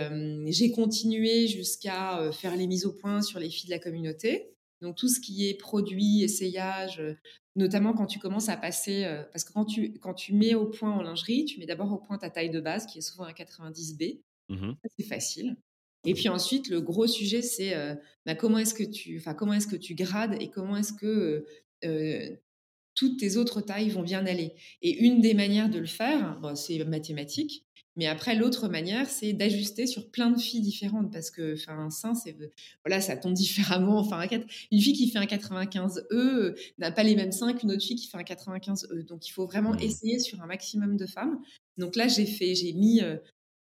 j'ai continué jusqu'à faire les mises au point sur les filles de la communauté. Donc tout ce qui est produit, essayage, notamment quand tu commences à passer, parce que quand tu, quand tu mets au point en lingerie, tu mets d'abord au point ta taille de base, qui est souvent un 90B. Mmh c'est facile. Et puis ensuite, le gros sujet, c'est bah, comment est-ce que tu, enfin comment est-ce que tu grades et comment est-ce que toutes tes autres tailles vont bien aller. Et une des manières de le faire, c'est mathématique. Mais après, l'autre manière, c'est d'ajuster sur plein de filles différentes parce que, enfin, un sein, c'est voilà, ça tombe différemment. Enfin, une fille qui fait un 95 E n'a pas les mêmes seins qu'une autre fille qui fait un 95 E. Donc, il faut vraiment mmh. essayer sur un maximum de femmes. Donc là, j'ai fait, j'ai mis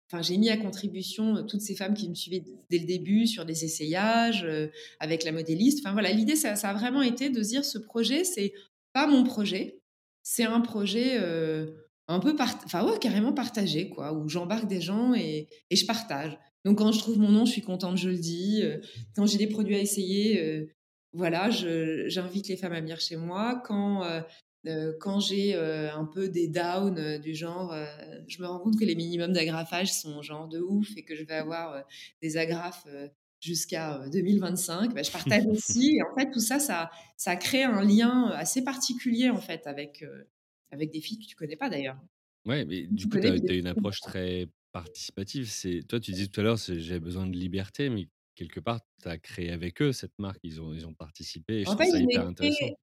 Enfin, j'ai mis à contribution toutes ces femmes qui me suivaient dès le début sur des essayages avec la modéliste. Enfin voilà, l'idée ça, a vraiment été de dire ce projet c'est pas mon projet, c'est un projet un peu enfin ouais, carrément partagé quoi, où j'embarque des gens et, et, je partage. Donc quand je trouve mon nom, je suis contente, je le dis. Quand j'ai des produits à essayer, voilà, j'invite les femmes à venir chez moi. Quand quand j'ai un peu des downs du genre, je me rends compte que les minimums d'agrafage sont genre de ouf et que je vais avoir des agrafes jusqu'à 2025, bah, je partage aussi. Et en fait, tout ça, ça, ça crée un lien assez particulier en fait avec, avec des filles que tu connais pas d'ailleurs. Ouais, mais du coup, tu as, une approche très participative. C'est Toi, tu disais tout à l'heure, j'ai besoin de liberté, mais quelque part, tu as créé avec eux cette marque, ils ont, ils ont participé. Et je en trouve ça hyper intéressant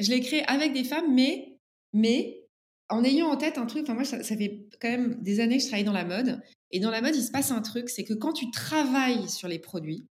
je l'ai créé avec des femmes, mais, mais en ayant en tête un truc. Enfin, moi, ça, fait quand même des années que je travaille dans la mode. Et dans la mode, il se passe un truc c'est que quand tu travailles sur les produits,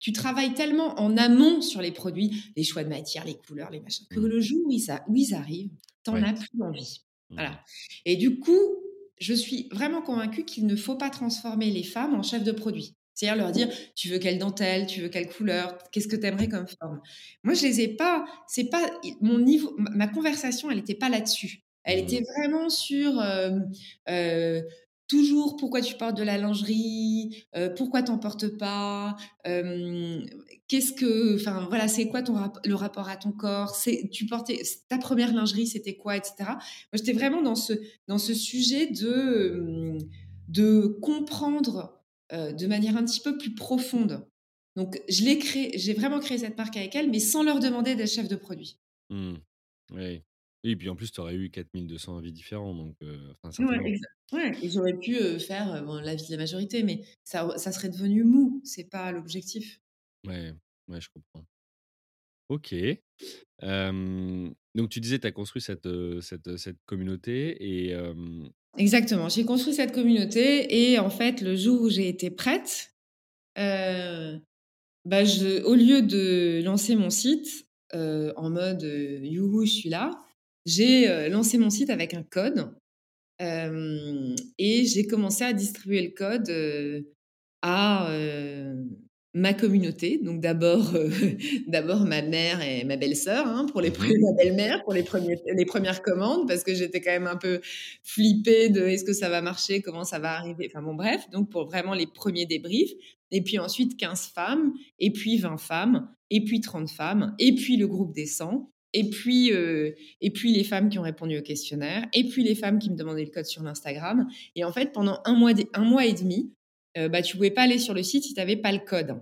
tu travailles tellement en amont sur les produits, les choix de matière, les couleurs, les machins, que mmh. le jour où ils, où ils arrivent, tu n'en as plus envie. Mmh. Voilà. Et du coup, je suis vraiment convaincue qu'il ne faut pas transformer les femmes en chefs de produits. C'est-à-dire leur dire, tu veux quelle dentelle, tu veux quelle couleur, qu'est-ce que tu aimerais comme forme? Moi, je les ai pas, c'est pas mon niveau, ma conversation, elle n'était pas là-dessus. Elle était mmh. vraiment sur euh, euh, toujours pourquoi tu portes de la lingerie, euh, pourquoi t'en portes pas, qu'est-ce que, enfin voilà, c'est quoi ton le rapport à ton corps, c'est tu portais ta première lingerie, c'était quoi, etc. Moi, j'étais vraiment dans ce dans ce sujet de de comprendre euh, de manière un petit peu plus profonde. Donc, je l'ai créé, j'ai vraiment créé cette marque avec elle, mais sans leur demander d'être chef de produit. Mmh. Oui. Et puis en plus, tu aurais eu 4200 avis différents. Donc, euh, ouais, et j'aurais pu euh, faire bon, l'avis de la majorité, mais ça, ça serait devenu mou. C'est pas l'objectif. Ouais, ouais, je comprends. Ok. donc, tu disais, tu as construit cette, cette, cette communauté et Exactement. J'ai construit cette communauté et en fait, le jour où j'ai été prête, euh, bah je, au lieu de lancer mon site euh, en mode euh, youhou, je suis là, j'ai lancé mon site avec un code et j'ai commencé à distribuer le code, à, ma communauté. Donc d'abord, heu, d'abord ma mère et ma belle-sœur, hein, pour les Mmh ma belle-mère pour les premiers les 1res commandes parce que j'étais quand même un peu flippée de: «Est-ce que ça va marcher? Comment ça va arriver?» enfin bon bref, donc pour vraiment les premiers débriefs et puis ensuite 15 femmes et puis 20 femmes et puis 30 femmes et puis le groupe des 100 et puis, heu et puis les femmes qui ont répondu au questionnaire et puis les femmes qui me demandaient le code sur l'Instagram et en fait pendant 1 mois 1 mois et 1/2, heu, bah, tu pouvais pas aller sur le site si tu avais pas le code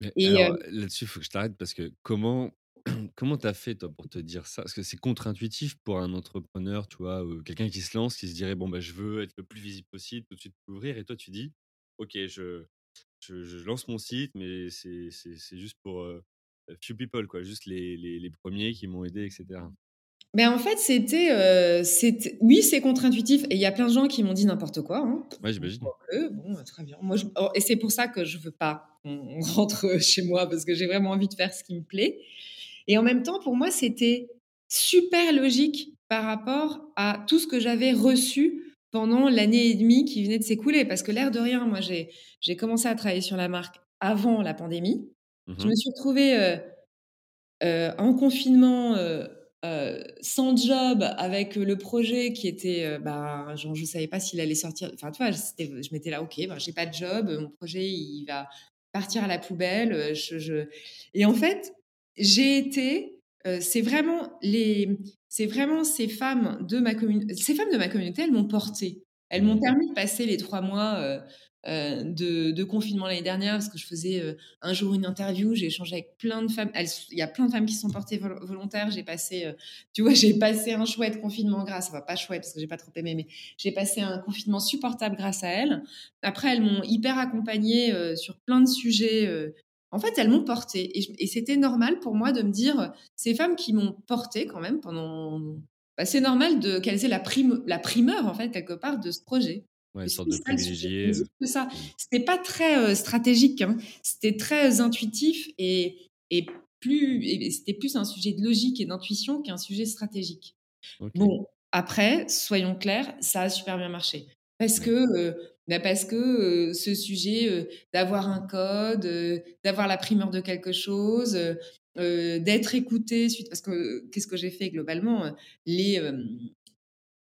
Mais et alors, heu là-dessus, il faut que je t'arrête parce que comment comment tu as fait toi pour te dire ça? Parce que c'est contre-intuitif pour un entrepreneur, tu vois? Quelqu'un qui se lance, qui se dirait: «Bon, bah, je veux être le plus visible possible, tout de suite m'ouvrir» et toi tu dis: «OK, je je je lance mon site, mais c'est juste pour, heu, few people quoi, juste les les les 1ers qui m'ont aidé et cetera». Mais en fait, c'était, c'ét oui, c'est contre-intuitif et il y a plein de gens qui m'ont dit n'importe quoi, hein. Ouais, j'imagine. Quoique, bon, très bien. Moi, je oh et c'est pour ça que je veux pas qu'on rentre chez moi parce que j'ai vraiment envie de faire ce qui me plaît et en même temps, pour moi, c'était super logique par rapport à tout ce que j'avais reçu pendant l'année et 1/2 qui venait de s'écouler. Parce que l'air de rien, moi, j'ai commencé à travailler sur la marque avant la pandémie. Mmh Je me suis retrouvée, en confinement, sans job avec le projet qui était, genre, je savais pas s'il allait sortir. Enfin, tu vois? Je m'étais là: «OK, ben, j'ai pas de job, mon projet, il va partir à la poubelle», heu, je je et en fait, j'ai été, c'est vraiment les c'est vraiment ces femmes de ma commun ces femmes de ma communauté, elles m'ont portée. Elles m'ont Mmh. permis de passer les 3 mois, de de confinement l'année dernière parce que je faisais, heu, un jour une interview, j'ai échangé avec plein de femmes. Il y a plein de femmes qui se sont portées vol volontaires. J'ai passé, heu, tu vois? J'ai passé un chouette confinement grâce enfin pas chouette parce que j'ai pas trop aimé, mais j'ai passé un confinement supportable grâce à elles. Après, elles m'ont hyper accompagnée, sur plein de sujets, en fait, elles m'ont portée et c'était normal pour moi de me dire: «Ces femmes qui m'ont portée quand même pendant bah, c'est normal qu'elles aient la prime la primeur, en fait, quelque part, de ce projet». Ouais, une sorte de privilégié, ça. mmh. C'était pas très, heu, stratégique, hein. C'était très intuitif et et plus et c'était plus un sujet de logique et d'intuition qu'un sujet stratégique. Bon, après, soyons clairs, ça a super bien marché parce que, heu, bah, parce que, heu, ce sujet, d'avoir un code, d'avoir la primeur de quelque chose, d'être écoutée suite parce que qu'est-ce que j'ai fait globalement? Les,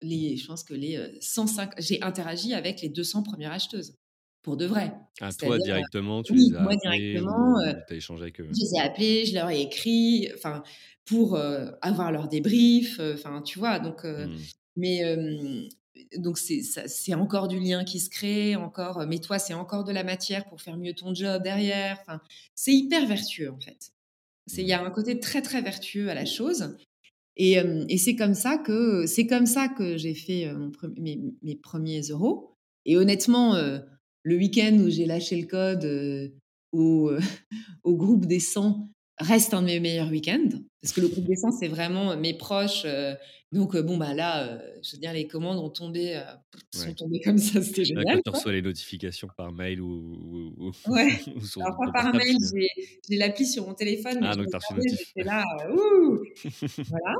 les je pense que les, heu, 105 j'ai interagi avec les 200 premières acheteuses, pour de vrai. Ah, toi, heu directement, tu les as moi directement, tu as échangé avec eux? je les ai appelées, je leur ai écrit, enfin, pour, avoir leur débrief, enfin, tu vois? Donc Mmh. mais donc c'est encore du lien qui se crée, encore, mais toi, c'est encore de la matière pour faire mieux ton job derrière. Enfin, c'est hyper vertueux, en fait. C'est il y Mmh. a un côté très, très vertueux à la chose et hem et c'est comme ça que c'est comme ça que j'ai fait, prem mes 1ers euros. Et honnêtement, heu, le week-end où j'ai lâché le code, au, au groupe des 100 reste un de mes meilleurs week-ends parce que le groupe des 100, c'est vraiment mes proches, heu, donc heu, bon, bah, là, je veux dire les commandes ont tombé, sont Ouais. tombées comme ça, c'était Là, quand génial, tu reçois les notifications par mail ou ou ou Ouais, ou sur alors pas ton par mail, j'ai l'appli sur mon téléphone, Ah donc tu as reçu notif. là, «Ouh!» voilà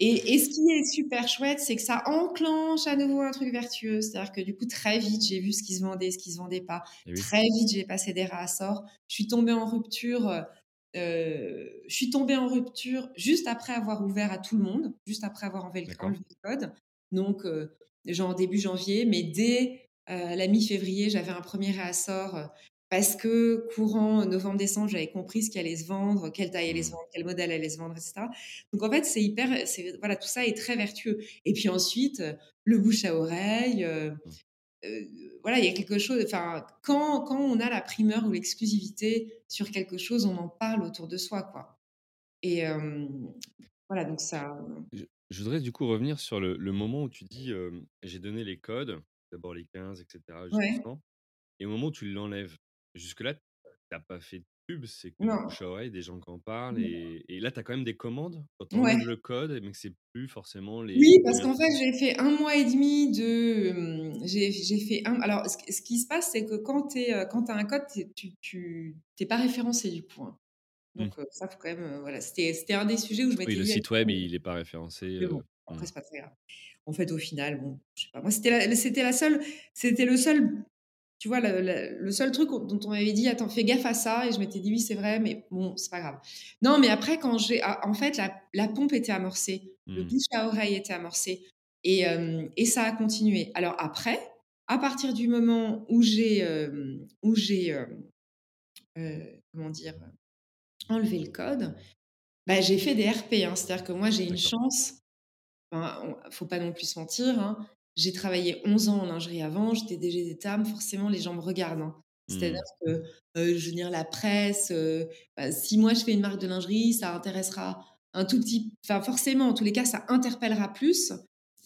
et et ce qui est super chouette, c'est que ça enclenche à nouveau un truc vertueux. C'est-à-dire que du coup, très vite, j'ai vu ce qui se vendait, ce qui se vendait pas. Oui. Très vite, j'ai passé des rassorts. Je suis tombée en rupture, heu, je suis tombée en rupture juste après avoir ouvert à tout le monde, juste après avoir enlevé le code. Donc heu, genre début janvier, mais dès, heu, la mi-février, j'avais un 1er réassort, heu, parce que courant novembre-décembre, j'avais compris ce qui allait se vendre, quelle taille allait se Mmh. vendre, quel modèle allait se vendre et cetera. Donc en fait, c'est hyper voilà, tout ça est très vertueux et puis ensuite, le bouche à oreille, Mmh. Voilà, il y a quelque chose enfin, quand quand on a la primeur ou l'exclusivité sur quelque chose, on en parle autour de soi, quoi et hem, voilà, donc ça Je je voudrais du coup revenir sur le le moment où tu dis, «J'ai donné les codes, d'abord les 15 et cetera jusqu'aux Ouais. 100» et au moment où tu l'enlèves, jusque-là, tu as pas fait pub, c'est que Non. bouche à oreille, des gens qui en parlent Mmh. et et là, tu as quand même des commandes quand enlèves Ouais. le code, mais que c'est plus forcément les Oui, parce qu'en fait, j'ai fait 1 mois et 1/2 de, hem, j'ai fait un alors ce qui ce qui se passe, c'est que quand tu es, heu, quand tu as un code, tu es tu tu tu es pas référencé du coup, hein. Mmh. Donc ça, faut quand même, voilà, c'était un des sujets où je Oui, m'étais le dit: site web, il est pas référencé, après, Mmh. c'est pas très grave. En fait, au final, bon, je sais pas. Moi, c'était la c'était la seule c'était le seul tu vois, le le le seul truc dont on m'avait dit: «Attends, fais gaffe à ça» et je m'étais dit: «Oui, c'est vrai, mais bon, c'est pas grave». Non, mais après, quand j'ai a en fait, la la pompe était amorcée, le Mmh. bouche à oreille était amorcé et hem et ça a continué. Alors après, à partir du moment où j'ai, hem, où j'ai, heu, comment dire? Enlevé le code, bah, j'ai fait des RP, hein. C'est-à-dire que moi, j'ai une chance, enfin, faut pas non plus se mentir, hein. J'ai travaillé 11 ans en lingerie avant, j'étais DG d'Étam, forcément les gens me regardent, hein. C'est-à-dire Mmh. que, heu, je veux dire la presse, bah, si moi je fais une marque de lingerie, ça intéressera un tout petit enfin forcément, en tous les cas, ça interpellera plus.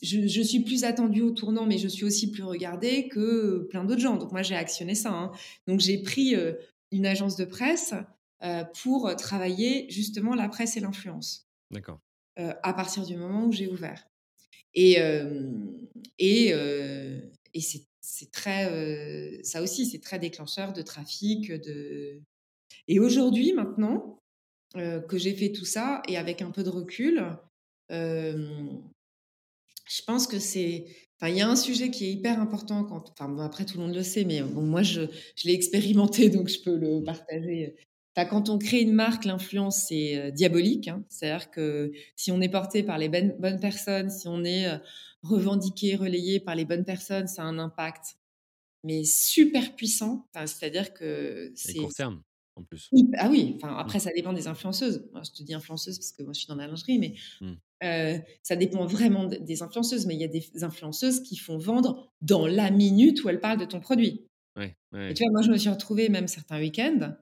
Je je suis plus attendue au tournant, mais je suis aussi plus regardée que plein d'autres gens. Donc moi, j'ai actionné ça, hein. Donc j'ai pris, une agence de presse, pour travailler justement la presse et l'influence, D'accord. à partir du moment où j'ai ouvert. Et et et c'est très, ça aussi, c'est très déclencheur de trafic, de et aujourd'hui, maintenant, que j'ai fait tout ça et avec un peu de recul, je pense que c'est enfin, il y a un sujet qui est hyper important quand enfin, bon, après tout le monde le sait, mais bon, moi, je je l'ai expérimenté, donc je peux le Mmh. partager. Enfin, quand on crée une marque, l'influence, c'est, heu, diabolique, hein. C'est-à-dire que si on est porté par les bonnes bonnes personnes, si on est, heu, revendiqué, relayé par les bonnes personnes, ça a un impact, mais super puissant. Enfin, c'est-à-dire que c'est court terme, en plus. ah oui, enfin, Mmh. après ça dépend des influenceuses. Moi, je te dis influenceuse parce que moi, je suis dans la lingerie, mais Mmh. heu, ça dépend vraiment des influenceuses. Mais il y a des influenceuses qui font vendre dans la minute où elles parlent de ton produit. Ouais, ouais, Et tu vois, moi, je me suis retrouvée même certains week-ends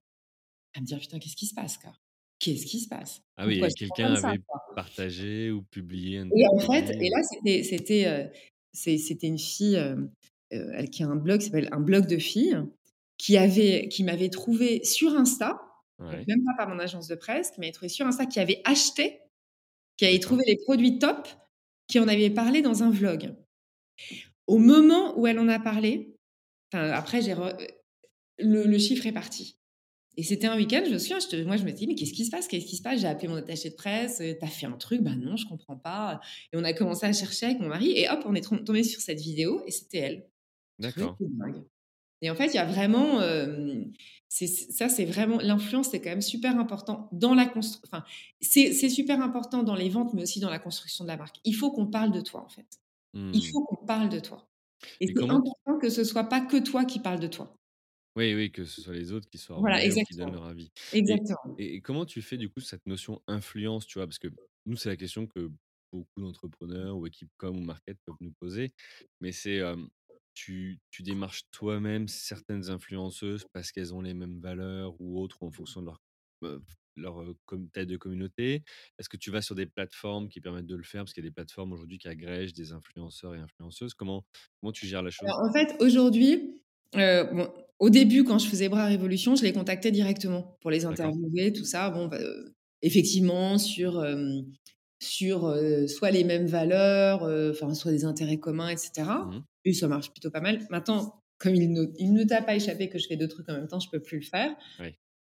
à me dire: «Putain, qu'est-ce qui se passe, quoi? Qu'est-ce qui se passe? Ah oui quelqu'un avait quoi?» partagé ou publié un et en fait et là, c'était c'était, c'est c'était une fille, elle qui a un blog qui s'appelle Un blog de filles, qui avait qui m'avait trouvée sur Insta, Ouais, même pas par mon agence de presse, qui m'avait trouvée sur Insta, qui avait acheté, qui avait trouvé les produits top, qui en avait parlé dans un vlog. Au moment où elle en a parlé, enfin après j'ai re le le chiffre est parti et c'était un week-end, je me souviens, je te moi je me dis: «Mais qu'est-ce qui se passe? Qu'est-ce qui se passe?» j'ai appelé mon attaché de presse, heu: «Tu as fait un truc?» «Bah non, je comprends pas», et on a commencé à chercher avec mon mari et hop, on est trom tombés sur cette vidéo et c'était elle. D'accord. et en fait, il y a vraiment, c'est ça, c'est vraiment l'influence, c'est quand même super important dans la constru enfin, c'est super important dans les ventes, mais aussi dans la construction de la marque. Il faut qu'on parle de toi, en fait. Il Mmh. faut qu'on parle de toi et Et c'est comment important que ce soit pas que toi qui parles de toi. Oui, oui, que ce soit les autres qui soient Voilà, qui donnent leur avis exactement. et et comment tu fais, du coup, cette notion influence, tu vois? Parce que nous, c'est la question que beaucoup d'entrepreneurs ou équipes com ou market peuvent nous poser, mais c'est, tu tu démarches toi-même certaines influenceuses parce qu'elles ont les mêmes valeurs ou autres en fonction de leur, leur, taille de communauté? Est-ce que tu vas sur des plateformes qui permettent de le faire? Parce qu'il y a des plateformes aujourd'hui qui agrègent des influenceurs et influenceuses. Comment comment tu gères la chose? Alors en fait, aujourd'hui, bon, au début, quand je faisais Bras Révolution, je les contactais directement pour les interviewer, tout ça. Bon, bah, heu, effectivement sur, hem, sur, heu, soit les mêmes valeurs, enfin soit des intérêts communs et cetera. Mmh et ça marche plutôt pas mal. Maintenant, comme il ne il ne t'a pas échappé que je fais 2 trucs en même temps, je peux plus le faire. Oui.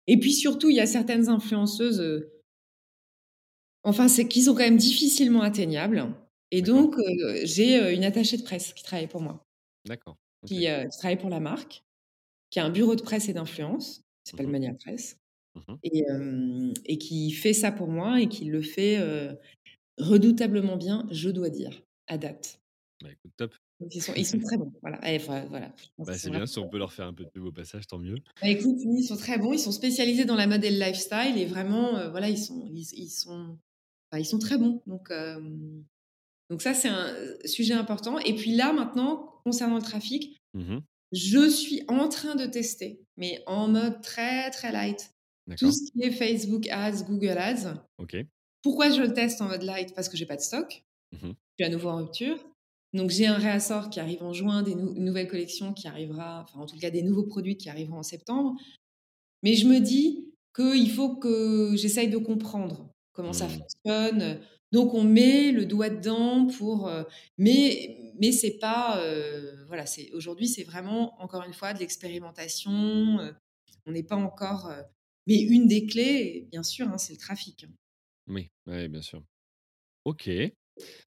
et puis surtout, il y a certaines influenceuses, enfin, c'est qui sont quand même difficilement atteignables. Et donc j'ai, une attachée de presse qui travaille pour moi, D'accord. Qui, qui travaille pour la marque qui a un bureau de presse et d'influence, qui s'appelle Mmh Mania Presse Mmh et qui fait ça pour moi et qui le fait, redoutablement bien, je dois dire, à date. Bah, écoute, top. Donc ils sont ils sont très bons, voilà. Et pense Bah, c'est bien, si on peut leur faire un peu de pub au passage, tant mieux. bah, écoute, ils sont très bons, ils sont spécialisés dans la mode et le lifestyle et vraiment, voilà, ils sont ils ils sont ils sont très bons. Donc donc ça, c'est un, sujet important. Et puis là, maintenant, concernant le trafic, Mmh Je suis en train de tester, mais en mode très, très light. Tout ce qui est Facebook Ads, Google Ads. OK. Pourquoi je le teste en mode light? Parce que j'ai pas de stock. Mmh Je suis à nouveau en rupture. Donc j'ai un réassort qui arrive en juin, des nou une nouvelle collection qui arrivera, enfin en tout cas des nouveaux produits qui arriveront en septembre. Mais je me dis qu'il faut que j'essaye de comprendre comment ça Mmh. fonctionne. Donc on met le doigt dedans pour, heu, mais mais c'est pas, heu, voilà, c'est aujourd'hui, c'est vraiment encore une fois de l'expérimentation, heu, on n'est pas encore, heu mais une des clés, bien sûr, hein, c'est le trafic, hein. Oui, ouais, bien sûr. OK.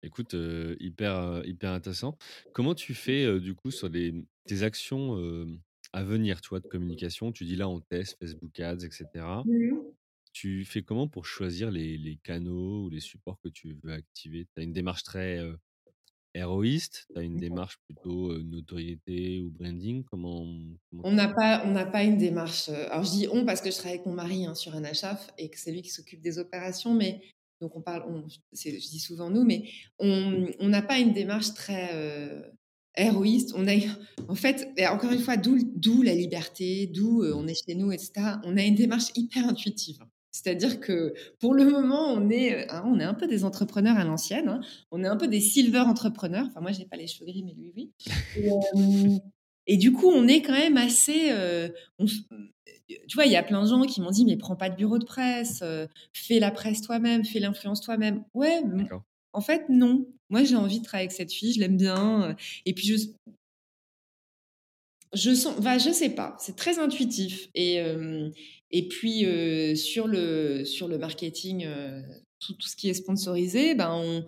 Écoute, hyper, hyper intéressant. Comment tu fais, du coup, sur les tes actions, à venir, tu vois, de communication? Tu dis là, on teste Facebook Ads et cetera. Mmh mh. Tu fais comment pour choisir les les canaux ou les supports que tu veux activer? Tu as une démarche très, héroïste? Tu as une démarche plutôt, notoriété ou branding? Comment, comment On n'a pas on n'a pas une démarche, alors je dis «on» parce que je travaille avec mon mari, hein, sur un achat et que c'est lui qui s'occupe des opérations, mais donc on parle on je dis souvent «nous», mais on n'a pas une démarche très, héroïste. On a en fait encore une fois, d'où la liberté, d'où, on est chez nous et cetera. On a une démarche hyper intuitive. C'est-à-dire que pour le moment, on est, heu, hein, on est un peu des entrepreneurs à l'ancienne, hein. On est un peu des silver entrepreneurs. Enfin moi, j'ai pas les cheveux gris, mais lui, oui et hem et du coup, on est quand même assez, on f tu vois, il y a plein de gens qui m'ont dit: «Mais prends pas de bureau de presse, fais la presse toi-même, fais l'influence toi-même». Ouais, m d'accord. en fait, non. Moi, j'ai envie de travailler avec cette fille, je l'aime bien, et puis je je sens enfin, je sais pas, c'est très intuitif et et puis, heu, sur le sur le marketing, heu, tout ce qui est sponsorisé, ben, en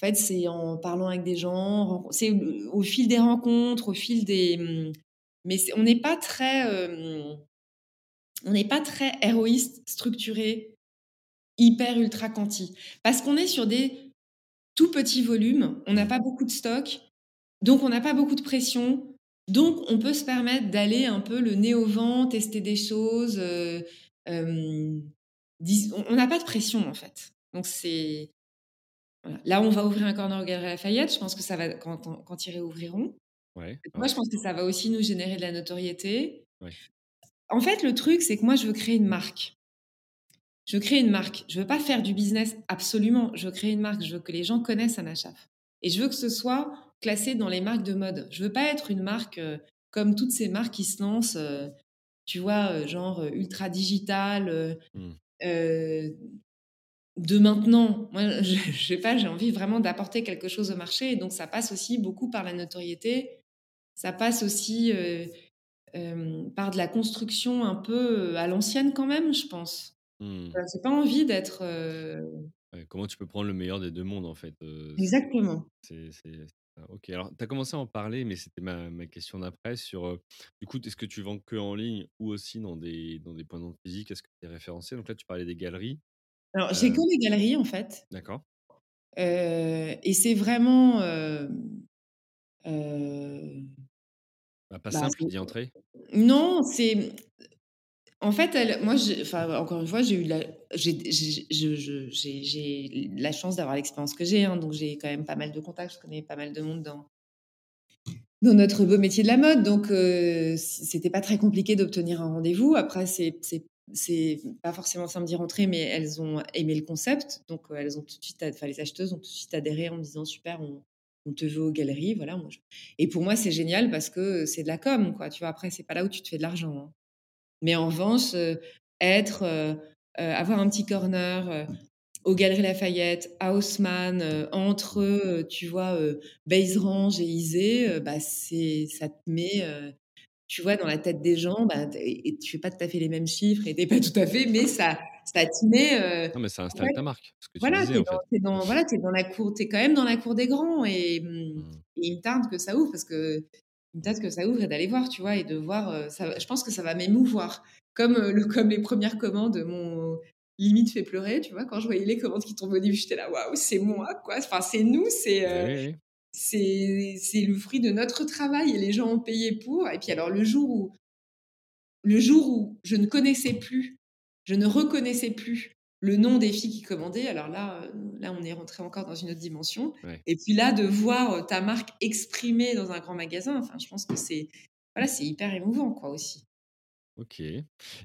fait, c'est en parlant avec des gens, c'est, au fil des rencontres, au fil des, mmh mais on n'est pas très, hem, on n'est pas très héroïste, structuré, hyper ultra quanti. Parce qu'on est sur des tout petits volumes, on n'a pas beaucoup de stock, donc on n'a pas beaucoup de pression. Donc on peut se permettre d'aller un peu le nez au vent, tester des choses, hem, dis on n'a pas de pression, en fait. Donc c'est voilà. Là, on va ouvrir un corner aux Galeries Lafayette, je pense que ça va quand ils réouvriront. ouais, Moi, ouais, je pense que ça va aussi nous générer de la notoriété. ouais. En fait, le truc, c'est que moi, je veux créer une marque. Je veux créer une marque. Je veux pas faire du business absolument. Je veux créer une marque. Je veux que les gens connaissent Anachaf. Et je veux que ce soit classé dans les marques de mode. Je veux pas être une marque euh, comme toutes ces marques qui se lancent, euh, tu vois, euh, genre ultra digital, Mmh, de maintenant. Moi, je, je sais pas, j'ai envie vraiment d'apporter quelque chose au marché. Et donc, ça passe aussi beaucoup par la notoriété. Ça passe aussi par de la construction un peu à l'ancienne quand même, je pense. mmh. J'ai pas envie d'être, comment tu peux prendre le meilleur des 2 mondes, en fait, exactement. c'est ça. OK, alors tu as commencé à en parler, mais c'était ma ma question d'après sur, du coup, est-ce que tu vends que en ligne ou aussi dans des dans des points de vente physiques? Est-ce que tu es référencé? Donc là, tu parlais des galeries, Alors j'ai que les galeries en fait, d'accord. et c'est vraiment, Bah, pas bah, simple c'est d'y entrer? non, c'est en fait, moi encore une fois, j'ai eu la chance d'avoir l'expérience que j'ai, hein, donc j'ai quand même pas mal de contacts, je connais pas mal de monde dans dans notre beau métier de la mode, donc heu, c c'était pas très compliqué d'obtenir un rendez-vous. Après c'est c'est pas forcément simple d'y rentrer, mais elles ont aimé le concept, donc heu, elles ont tout de suite enfin les acheteuses ont tout de suite adhéré en me disant: «Super, on te veut aux galeries», voilà, et pour moi c'est génial parce que c'est de la com, quoi, tu vois? Après c'est pas là où tu te fais de l'argent, hein. Mais en revanche, heu, être, heu heu, avoir un petit corner, aux Galeries Lafayette, à Haussmann, entre, tu vois, heu, Baze-Range et Isée, bah, c'est ça te met, tu vois, dans la tête des gens, bah, et tu fais pas tout à fait les mêmes chiffres et pas tout à fait mais ça ça te met, Non, mais ça installe ta marque, ce que tu voilà, disais, es en dans fait. tu es dans voilà, tu es dans la cour tu es quand même dans la cour des grands et Mmh. et il me tarde que ça ouvre parce que tarde que ça ouvre et d'aller voir, tu vois? Et de voir, heu, ça je pense que ça va m'émouvoir. Comme, heu, le comme les premières commandes m'ont limite fait pleurer, tu vois? Quand je voyais les commandes qui tombaient au début, j'étais là: «Waouh, c'est moi, quoi!» enfin, c'est nous, c'est, Eh oui, c'est c'est le fruit de notre travail et les gens ont payé pour et puis alors le jour où le jour où je ne connaissais plus, je ne reconnaissais plus le nom des filles qui commandaient, alors là, heu, là, on est rentré encore dans une autre dimension Ouais. et puis là, de voir, heu, ta marque exprimée dans un grand magasin, enfin, je pense que c'est voilà, c'est hyper émouvant, quoi, aussi. OK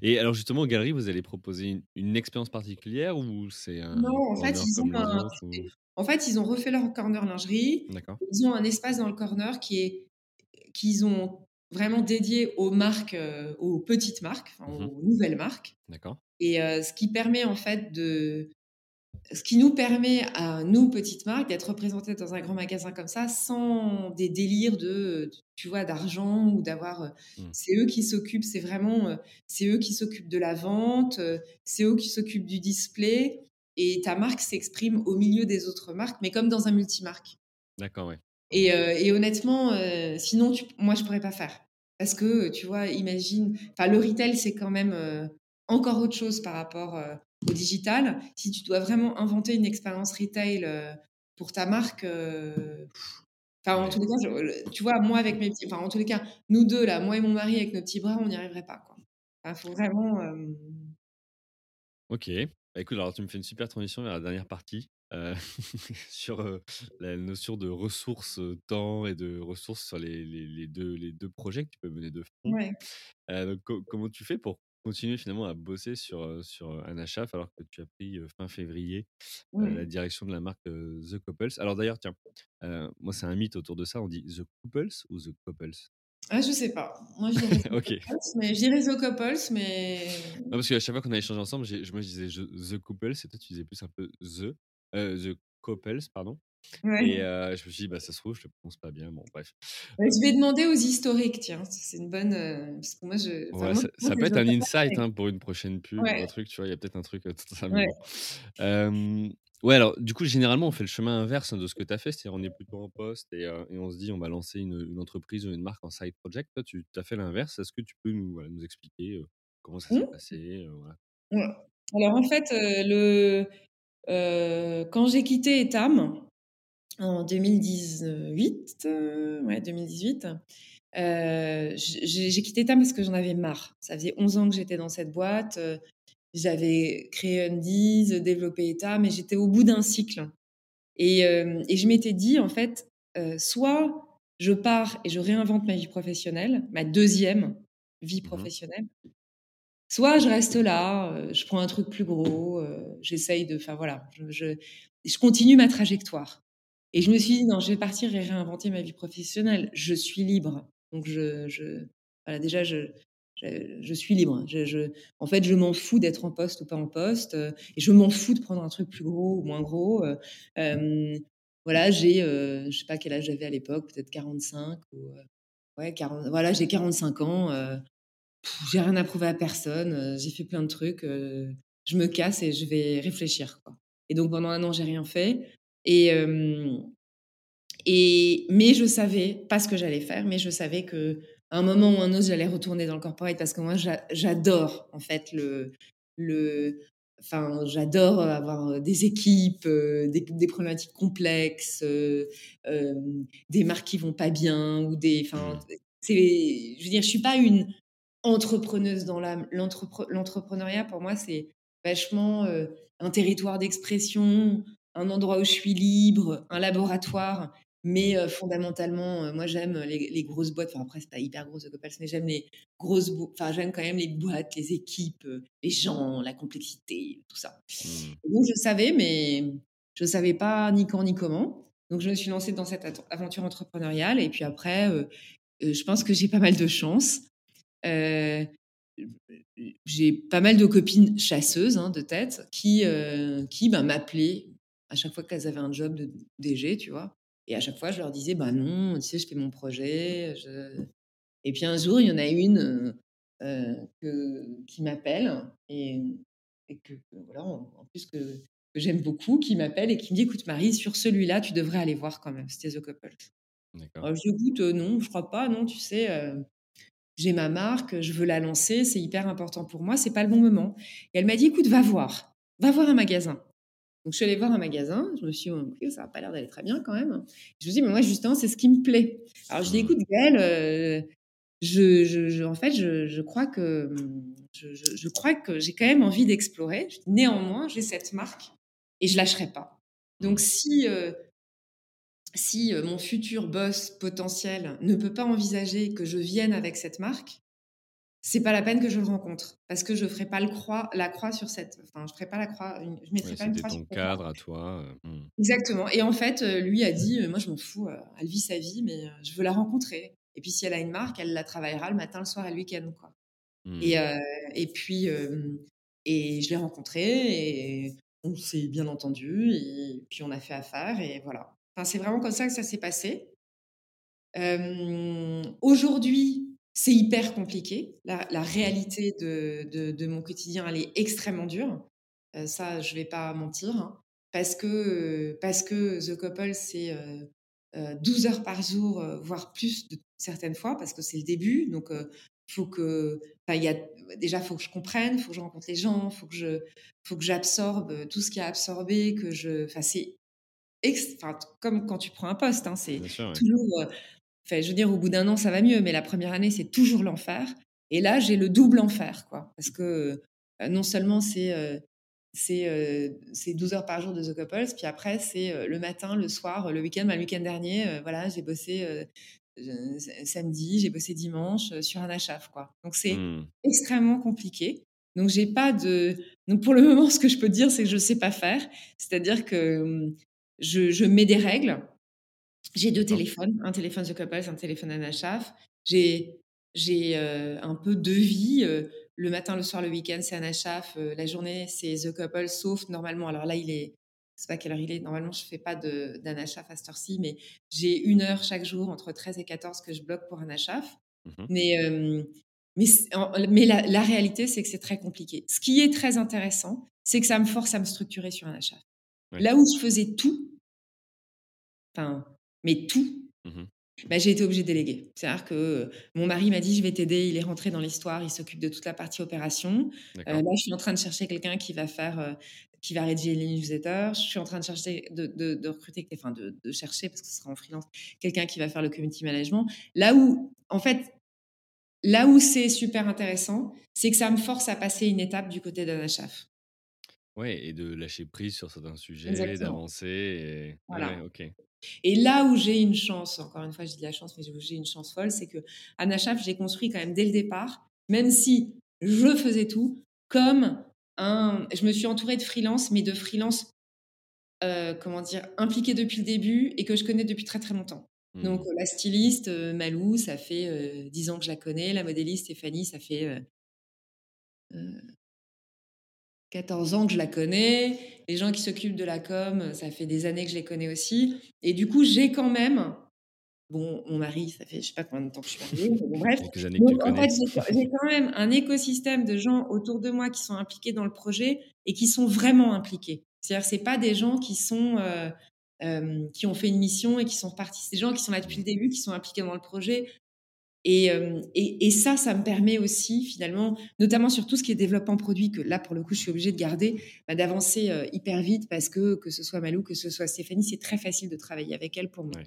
et alors justement, aux galeries, vous allez proposer une une expérience particulière ou c'est un Non, en fait, corner ils ont un ou? en fait, ils ont refait leur corner lingerie. D'accord. Ils ont un espace dans le corner qui est qu'ils ont vraiment dédié aux marques, heu, aux petites marques, enfin, Mmh aux nouvelles marques D'accord. et heu, ce qui permet, en fait, de Ce qui nous permet à nous, petites marques, d'être représentées dans un grand magasin comme ça, sans des délires de, tu vois, d'argent ou d'avoir, heu Mmh. c'est eux qui s'occupent, c'est vraiment, c'est eux qui s'occupent de la vente, c'est eux qui s'occupent du display et ta marque s'exprime au milieu des autres marques, mais comme dans un multimarque. D'accord, ouais. Et, et honnêtement, sinon, tu, moi, je pourrais pas faire. Parce que, tu vois, imagine, enfin, le retail, c'est quand même encore autre chose par rapport au digital. Si tu dois vraiment inventer une expérience retail pour ta marque, Enfin, en tous les cas, tu vois, moi avec mes petits, enfin, en tous les cas, nous deux là, moi et mon mari avec nos petits bras, on n'y arriverait pas, quoi. Il faut vraiment. Ok. Bah, écoute, alors tu me fais une super transition vers la dernière partie euh, sur la notion de ressources temps et de ressources sur les, les, deux, les deux projets que tu peux mener de front. Ouais. donc, comment tu fais pour continuer finalement à bosser sur, sur un achat? Alors que tu as pris fin février la direction de la marque The Couples. Alors d'ailleurs, tiens, moi c'est un mythe autour de ça, on dit The Couples ou The Couples? Ah, je sais pas. Moi, je dirais The Couples, mais je dirais The Couples, mais. Non, parce qu'à chaque fois qu'on a échangé ensemble, moi je disais The Couples et toi tu disais plus un peu The, The Couples, pardon. Et je me suis dit, bah, ça se trouve, je ne le prononce pas bien. Bon, bref. je vais demander aux historiques, tiens. C'est une bonne. parce que moi, je. ça, peut être un insight hein, pour une prochaine pub ou un truc, tu vois. Il y a peut-être un truc. Ouais. ouais, alors, du coup, généralement, on fait le chemin inverse hein, de ce que tu as fait. C'est-à-dire, on est plutôt en poste et, et, on se dit, on va lancer une, une, entreprise ou une marque en side project. Toi, tu as fait l'inverse. Est-ce que tu peux nous, nous expliquer comment ça s'est mmh. passé Alors, en fait, le. Quand j'ai quitté Etam, en 2018, euh, ouais, 2018. Euh, j'ai quitté Tam parce que j'en avais marre. Ça faisait 11 ans que j'étais dans cette boîte. Euh, j'avais créé Undies, développé Etam, mais j'étais au bout d'un cycle. Et, et je m'étais dit, en fait, soit je pars et je réinvente ma vie professionnelle, ma deuxième vie mmh professionnelle, soit je reste là, je prends un truc plus gros, j'essaye de, enfin voilà, je, continue ma trajectoire. Et je me suis dit, non, je vais partir et réinventer ma vie professionnelle. Je suis libre. Donc, je, voilà, déjà, je, je, suis libre. En fait, je m'en fous d'être en poste ou pas en poste. et je m'en fous de prendre un truc plus gros ou moins gros. voilà, j'ai, je sais pas quel âge j'avais à l'époque, peut-être 45 ou, ouais, 40, voilà, j'ai 45 ans. J'ai rien à prouver à personne. j'ai fait plein de trucs. je me casse et je vais réfléchir. Quoi. Et donc, pendant un an, j'ai rien fait. Et, et, mais je savais pas ce que j'allais faire, mais je savais que à un moment ou un autre, j'allais retourner dans le corporate parce que moi, j'adore en fait le, le, enfin, j'adore avoir des équipes, des, des, problématiques complexes, euh, des marques qui vont pas bien ou des, enfin, mmh. c'est, je veux dire, je suis pas une entrepreneuse dans l'âme. L'entrepreneuriat pour moi, c'est vachement un territoire d'expression, un endroit où je suis libre, un laboratoire. Mais fondamentalement, moi j'aime les, grosses boîtes. Enfin après c'est pas hyper grosse de mais j'aime les grosses. Enfin j'aime quand même les boîtes, les équipes, les gens, la complexité, tout ça. Mmh. donc je savais, mais je savais pas ni quand ni comment. Donc je me suis lancée dans cette aventure entrepreneuriale. Et puis après, je pense que j'ai pas mal de chance. J'ai pas mal de copines chasseuses hein, de tête qui, qui ben, m'appelaient à chaque fois qu'elles avaient un job de DG, tu vois. Et à chaque fois, je leur disais, bah non, tu sais, je fais mon projet. Et puis un jour, il y en a une euh, que, qui m'appelle et, et, que, voilà, en, plus que, que j'aime beaucoup, qui m'appelle et qui me dit, écoute Marie, sur celui-là, tu devrais aller voir quand même, c'était The Couple. Alors, je dis, écoute, non, je crois pas, non, tu sais, j'ai ma marque, je veux la lancer, c'est hyper important pour moi, c'est pas le bon moment. Et elle m'a dit, écoute, va voir, va voir un magasin. Donc, je suis allée voir un magasin. Je me suis dit, ça n'a pas l'air d'aller très bien quand même. Je me dis, mais moi, justement, c'est ce qui me plaît. Alors, je dis, écoute, Gaëlle, euh, je, en fait, je, crois que, je, crois que j'ai quand même envie d'explorer. Néanmoins, j'ai cette marque et je lâcherai pas. Donc, si, euh, si euh, mon futur boss potentiel ne peut pas envisager que je vienne avec cette marque, c'est pas la peine que je le rencontre parce que je ferai pas le croix, la croix sur cette. Enfin, je ferai pas la croix. Je mettrai pas une croix ton cadre à toi. Euh, hmm. Exactement. Et en fait, euh, lui a dit, moi, je m'en fous. elle vit sa vie, mais je veux la rencontrer. Et puis, si elle a une marque, elle la travaillera le matin, le soir et le week-end, quoi. Et, hmm. et puis, et je l'ai rencontré et on s'est bien entendu et puis on a fait affaire et voilà. Enfin, c'est vraiment comme ça que ça s'est passé. Aujourd'hui, c'est hyper compliqué. La, réalité de, mon quotidien, elle est extrêmement dure. ça, je vais pas mentir, hein, parce que, parce que The Couple, c'est 12 heures par jour, voire plus de certaines fois, parce que c'est le début. Donc, faut que, il y a, déjà, faut que je comprenne, faut que je rencontre les gens, faut que je, faut que j'absorbe tout ce qui a absorbé, que je, c'est, enfin, comme quand tu prends un poste, hein, c'est toujours, enfin, je veux dire, au bout d'un an, ça va mieux, mais la première année, c'est toujours l'enfer. Et là, j'ai le double enfer, quoi, parce que non seulement c'est c'est 12 heures par jour de The Couples. Puis après, c'est le matin, le soir, le week-end. Bah, le week-end dernier, voilà, j'ai bossé samedi, j'ai bossé dimanche sur un HAF. Quoi. Donc, c'est mmh. extrêmement compliqué. Donc, j'ai pas de. Donc, pour le moment, ce que je peux dire, c'est que je ne sais pas faire. C'est-à-dire que mmh, je, je, mets des règles. J'ai deux téléphones, un téléphone The Couples, un téléphone HAF. J'ai j'ai un peu deux vies le matin, le soir, le week-end, c'est un HAF. Euh, la journée, c'est The Couple, sauf normalement. Alors là, il est. Je sais pas quelle heure il est. Normalement, je fais pas d'un HAF à cette heure-ci, mais j'ai une heure chaque jour entre 13 et 14 que je bloque pour un HAF. Mmh mais, mais, mais la, réalité, c'est que c'est très compliqué. Ce qui est très intéressant, c'est que ça me force à me structurer sur un Là où je faisais tout, enfin, mais tout, mmh bah, j'ai été obligée de déléguer. C'est-à-dire que mon mari m'a dit je vais t'aider, il est rentré dans l'histoire, il s'occupe de toute la partie opération. là, je suis en train de chercher quelqu'un qui va faire, qui va rédiger les newsletters. Je suis en train de chercher, de, de, recruter, enfin de, de, chercher parce que ce sera en freelance, quelqu'un qui va faire le community management. Là où, en fait, là où c'est super intéressant, c'est que ça me force à passer une étape du côté d'un HAF. Ouais, et de lâcher prise sur certains sujets, d'avancer. Et... Voilà. ok. Et là où j'ai une chance, encore une fois, je dis la chance, mais j'ai une chance folle, c'est que à Nachaf, j'ai construit quand même dès le départ, même si je faisais tout, comme un. Je me suis entourée de freelance, mais de freelance, euh, comment dire, impliqués depuis le début et que je connais depuis très très longtemps. Donc mmh. la styliste, euh, Malou, ça fait dix ans que je la connais. La modéliste, Stéphanie, ça fait 14 ans que je la connais. Les gens qui s'occupent de la com, ça fait des années que je les connais aussi. Et du coup, j'ai quand même. Bon, mon mari, ça fait je sais pas combien de temps que je suis mariée, mais bon, bref. en fait, j'ai quand même un écosystème de gens autour de moi qui sont impliqués dans le projet et qui sont vraiment impliqués. C'est-à-dire, c'est pas des gens qui sont euh, euh, qui ont fait une mission et qui sont partis. C'est des gens qui sont là depuis le début, qui sont impliqués dans le projet, et, et, ça, ça me permet aussi, finalement, notamment sur tout ce qui est développement produit, que là, pour le coup, je suis obligée de garder, bah, d'avancer hyper vite parce que, que ce soit Malou, que ce soit Stéphanie, c'est très facile de travailler avec elle pour moi.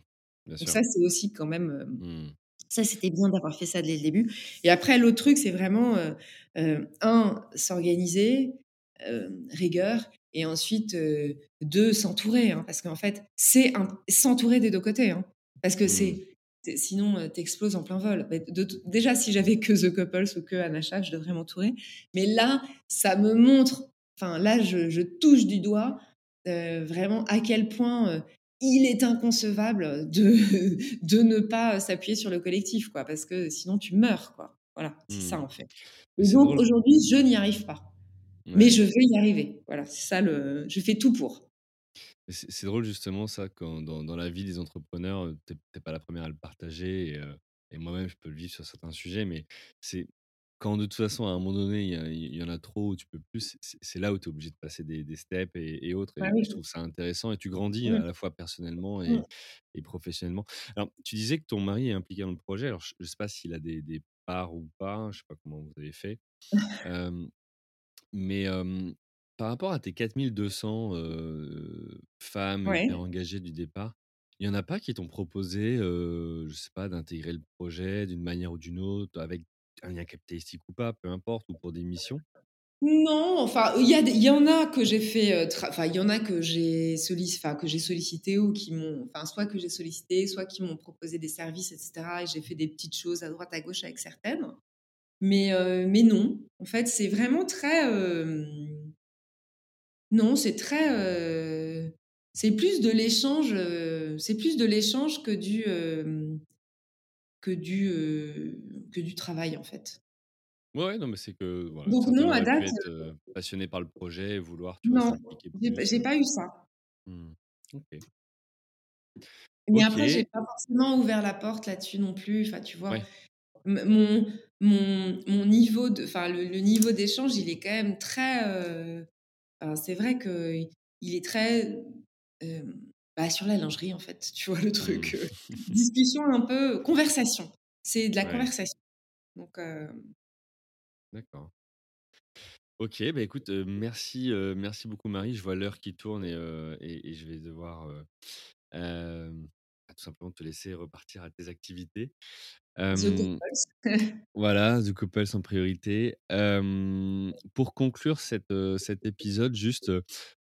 Donc, ça, c'est aussi quand même. Mmh. Ça, c'était bien d'avoir fait ça dès le début. Et après, l'autre truc, c'est vraiment, un, s'organiser, rigueur, et ensuite, deux, s'entourer. Hein, parce qu'en fait, c'est s'entourer des deux côtés. Hein, parce que c'est mmh. Sinon, euh, t'exploses en plein vol. déjà, si j'avais que The Couples ou que Anacha, je devrais m'entourer. Mais là, ça me montre, enfin là, je, touche du doigt euh, vraiment à quel point euh, il est inconcevable de, de ne pas s'appuyer sur le collectif, quoi, parce que sinon tu meurs, quoi. Voilà, c'est ça mmh. en fait. Et donc aujourd'hui, je n'y arrive pas. Mais je veux y arriver. Voilà, c'est ça le. Je fais tout pour. C'est drôle justement ça, quand dans, dans la vie des entrepreneurs, tu n'es pas la première à le partager et, et moi-même je peux le vivre sur certains sujets, mais c'est quand de toute façon à un moment donné il y, en a trop où tu peux plus, c'est là où tu es obligé de passer des, des steps et, autres. Et, je trouve ça intéressant et tu grandis à la fois personnellement et, mmh. et, professionnellement. Alors tu disais que ton mari est impliqué dans le projet, alors je ne sais pas s'il a des, des, parts ou pas, je ne sais pas comment vous avez fait. mais par rapport à tes 4200 femmes hyper engagées du départ, il y en a pas qui t'ont proposé, je je sais pas, d'intégrer le projet d'une manière ou d'une autre, avec un lien capitalistique ou pas, peu importe, ou pour des missions? Non, enfin, il y, y en a que j'ai fait, enfin, il y en a que j'ai j'ai sollicité ou qui m'ont, enfin, soit que j'ai sollicité, soit qui m'ont proposé des services, etc. Et j'ai fait des petites choses à droite, à gauche avec certaines. Mais, mais non, en fait, c'est vraiment très. Non, c'est très. c'est plus de l'échange. c'est plus de l'échange que du que du que du travail en fait. Ouais, non, mais c'est que voilà, Donc non, à date. être passionné par le projet, vouloir. Tu non, j'ai pas eu ça. Mmh. Ok. Mais après, j'ai pas forcément ouvert la porte là-dessus non plus. Enfin, tu vois, mon, mon, mon niveau de, enfin, le, niveau d'échange, il est quand même très c'est vrai qu'il est très, bah, sur la lingerie, en fait, tu vois le Mmh. truc, discussion un peu conversation. C'est de la Ouais. conversation. Donc D'accord. OK, bah, écoute, merci, merci beaucoup Marie. Je vois l'heure qui tourne et et et je vais devoir, bah, tout simplement te laisser repartir à tes activités. The Hem, Couples. voilà, The Couples en priorité. Pour conclure cet, épisode, juste,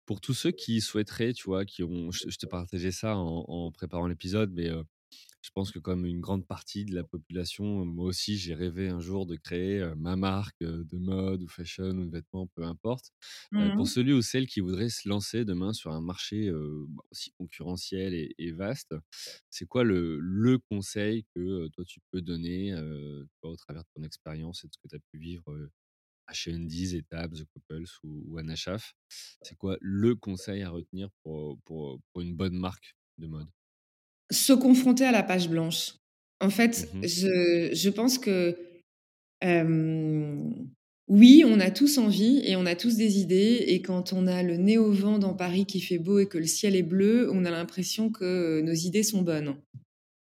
pour tous ceux qui souhaiteraient, tu vois, qui ont je je te partageais ça en en préparant l'épisode, mais je pense que comme une grande partie de la population, moi aussi j'ai rêvé un jour de créer, heu, ma marque, heu, de mode ou fashion ou de vêtements, peu importe. Mmh pour mh. celui ou celle qui voudrait se lancer demain sur un marché, bah, aussi concurrentiel et et vaste, c'est quoi le le conseil que, toi tu peux donner, toi au travers de ton expérience et de ce que tu as pu vivre, chez Undies, Étapes, The Couples ou ou Anna Schaaf? C'est quoi le conseil à retenir pour, pour une bonne marque de mode? Se confronter à la page blanche. En Mmh fait, mh. je je pense que, oui, on a tous envie et on a tous des idées et quand on a le nez au vent dans Paris, qu'il fait beau et que le ciel est bleu, on a l'impression que nos idées sont bonnes.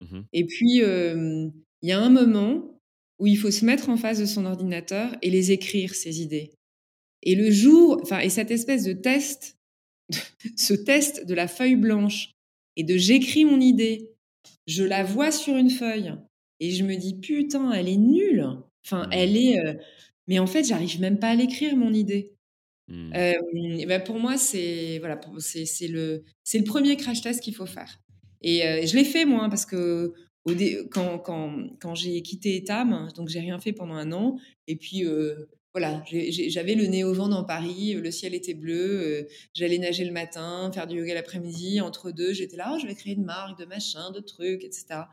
Mmh mh. Et puis, il y a un moment où il faut se mettre en face de son ordinateur et les écrire, ses idées. Et le jour enfin et cette espèce de test, ce test de la feuille blanche et de j'écris mon idée, je la vois sur une feuille et je me dis: «Putain, elle est nulle!» enfin, Mmh. elle est, heu mais en fait, j'arrive même pas à l'écrire mon idée. Mmh. Et bah, pour moi, c'est voilà, c'est le c'est le 1er crash test qu'il faut faire. Et heu, je l'ai fait moi, hein, parce dé quand quand quand j'ai quitté Etam, donc j'ai rien fait pendant 1 an et puis, voilà, j'avais le nez au vent dans Paris, le ciel était bleu, heu, j'allais nager le matin, faire du yoga l'après-midi. Entre 2, j'étais là: «Oh, je vais créer une marque de machin, de trucs» et cetera.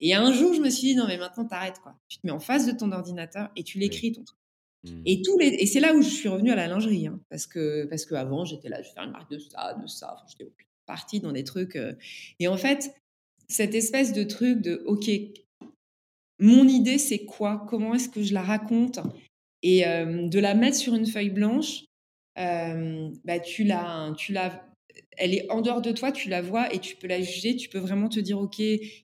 Et un jour, je me suis dit: «Non, mais maintenant, tu arrêtes, quoi. Tu te mets en face de ton ordinateur et tu l'écris ton truc». Mmh. Et tous les et c'est là où je suis revenue à la lingerie, hein, parce que parce qu'avant, j'étais là: «Je vais faire une marque de ça, de ça», enfin, j'étais partie dans des trucs, heu et en fait, cette espèce de truc de: «OK, mon idée, c'est quoi? Comment est-ce que je la raconte?» Et de la mettre sur une feuille blanche, bah, tu la tu la elle est en dehors de toi, tu la vois et tu peux la juger. Tu peux vraiment te dire: «OK,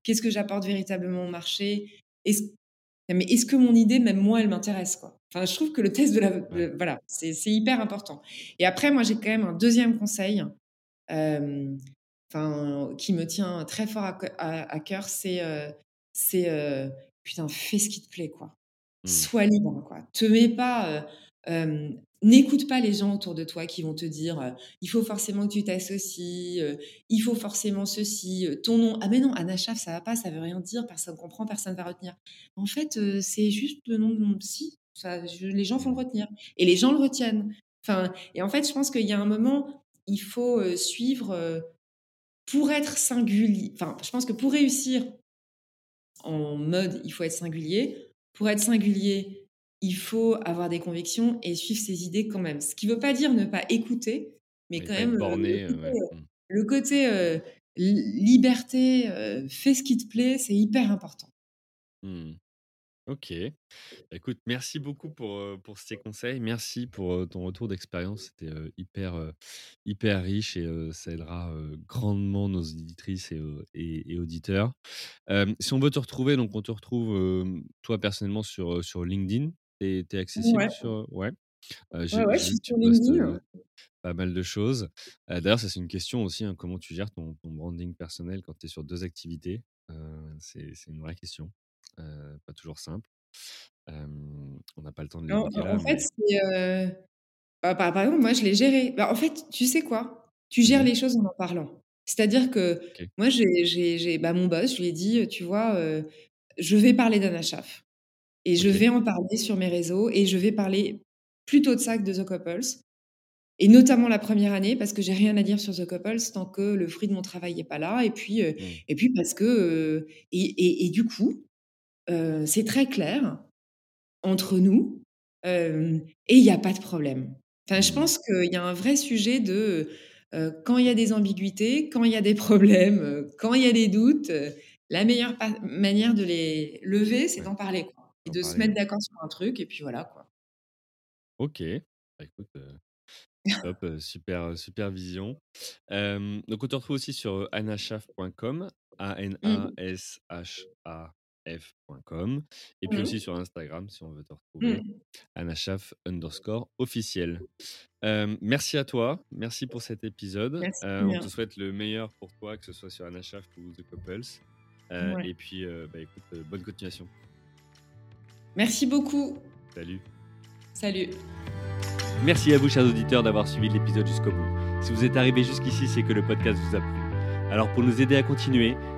qu'est-ce que j'apporte véritablement au marché? Est-ce mais est-ce que mon idée, même moi, elle m'intéresse, quoi?» enfin, je trouve que le test de la de voilà, c'est c'est hyper important. Et après, moi, j'ai quand même un 2e conseil, enfin, qui me tient très fort à cœur à à cœur, c'est, putain, fais ce qui te plaît, quoi. Mmh. Sois libre, quoi. Te mets pas, heu, hem, n'écoute pas les gens autour de toi qui vont te dire, «Il faut forcément que tu t'associes, il faut forcément ceci, ton nom, ah mais non, Anna Schaaf, ça va pas, ça veut rien dire, personne comprend, personne va retenir». En fait, c'est juste le nom de mon je les gens vont le retenir et les gens le retiennent. Enfin et en fait, je pense qu'il y a un moment, il faut, suivre, pour être singuli enfin, je pense que pour réussir en mode, il faut être singulier. Pour être singulier, il faut avoir des convictions et suivre ses idées quand même. Ce qui veut pas dire ne pas écouter, mais quand même, le côté, ouais. heu Mmh. le côté, liberté, fais ce qui te plaît, c'est hyper important. Mmh. OK. Écoute, merci beaucoup pour, heu, pour ces conseils. Merci pour, heu, ton retour d'expérience. C'était, heu, hyper, heu, hyper riche et heu, ça aidera, heu, grandement nos auditrices et heu et et auditeurs. Hem, si on veut te retrouver, donc on te retrouve, hem, toi personnellement sur, heu, sur LinkedIn. Tu es tu es accessible Ouais. sur, heu ouais? Heu, Ouais, j'ai ouais, je j'ai vu suis que tu sur postes, heu, LinkedIn. pas mal de choses. Heu, d'ailleurs, ça c'est une question aussi, hein, comment tu gères ton ton branding personnel quand tu es sur 2 activités? Heu, c'est c'est une vraie question, pas toujours simple. On n'a pas le temps de En l'évoquer en en là, fait, mais heu, bah, par exemple, moi, je l'ai géré. Bah, en fait, tu sais quoi? Tu gères Vas-y. les choses en en parlant. C'est-à-dire que moi, j'ai bah, mon boss, je lui ai dit, «Tu vois, je vais parler d'Anna Schaaf et je vais en parler sur mes réseaux et je vais parler plutôt de ça que de The Couples et notamment la 1re année parce que j'ai rien à dire sur The Couples tant que le fruit de mon travail est pas là et puis, Mmh. et puis parce que, heu» et et et du coup, c'est très clair entre nous, et il y a pas de problème. Enfin, je Mmh. pense qu'il y a un vrai sujet de, quand il y a des ambiguïtés, quand il y a des problèmes, quand il y a des doutes, la meilleure manière de les lever, c'est Ouais, d'en parler, quoi et de se mettre d'accord sur un truc et puis voilà, quoi. OK. Bah, écoute, heu Top, super, super vision. donc on te retrouve aussi sur anashaf.com, Mmh. A-N-A-S-H-A-F.com et puis aussi Mmh. sur Instagram si on veut te retrouver, Mmh. anashaf underscore officiel. merci à toi, merci pour cet épisode. On te souhaite le meilleur pour toi, que ce soit sur Anashaf ou The Couples. Ouais. et puis, bah, écoute, bonne continuation. Merci beaucoup. Salut. Salut. Merci à vous, chers auditeurs, d'avoir suivi l'épisode jusqu'au bout. Si vous êtes arrivé jusqu'ici, c'est que le podcast vous a plu. Alors pour nous aider à continuer,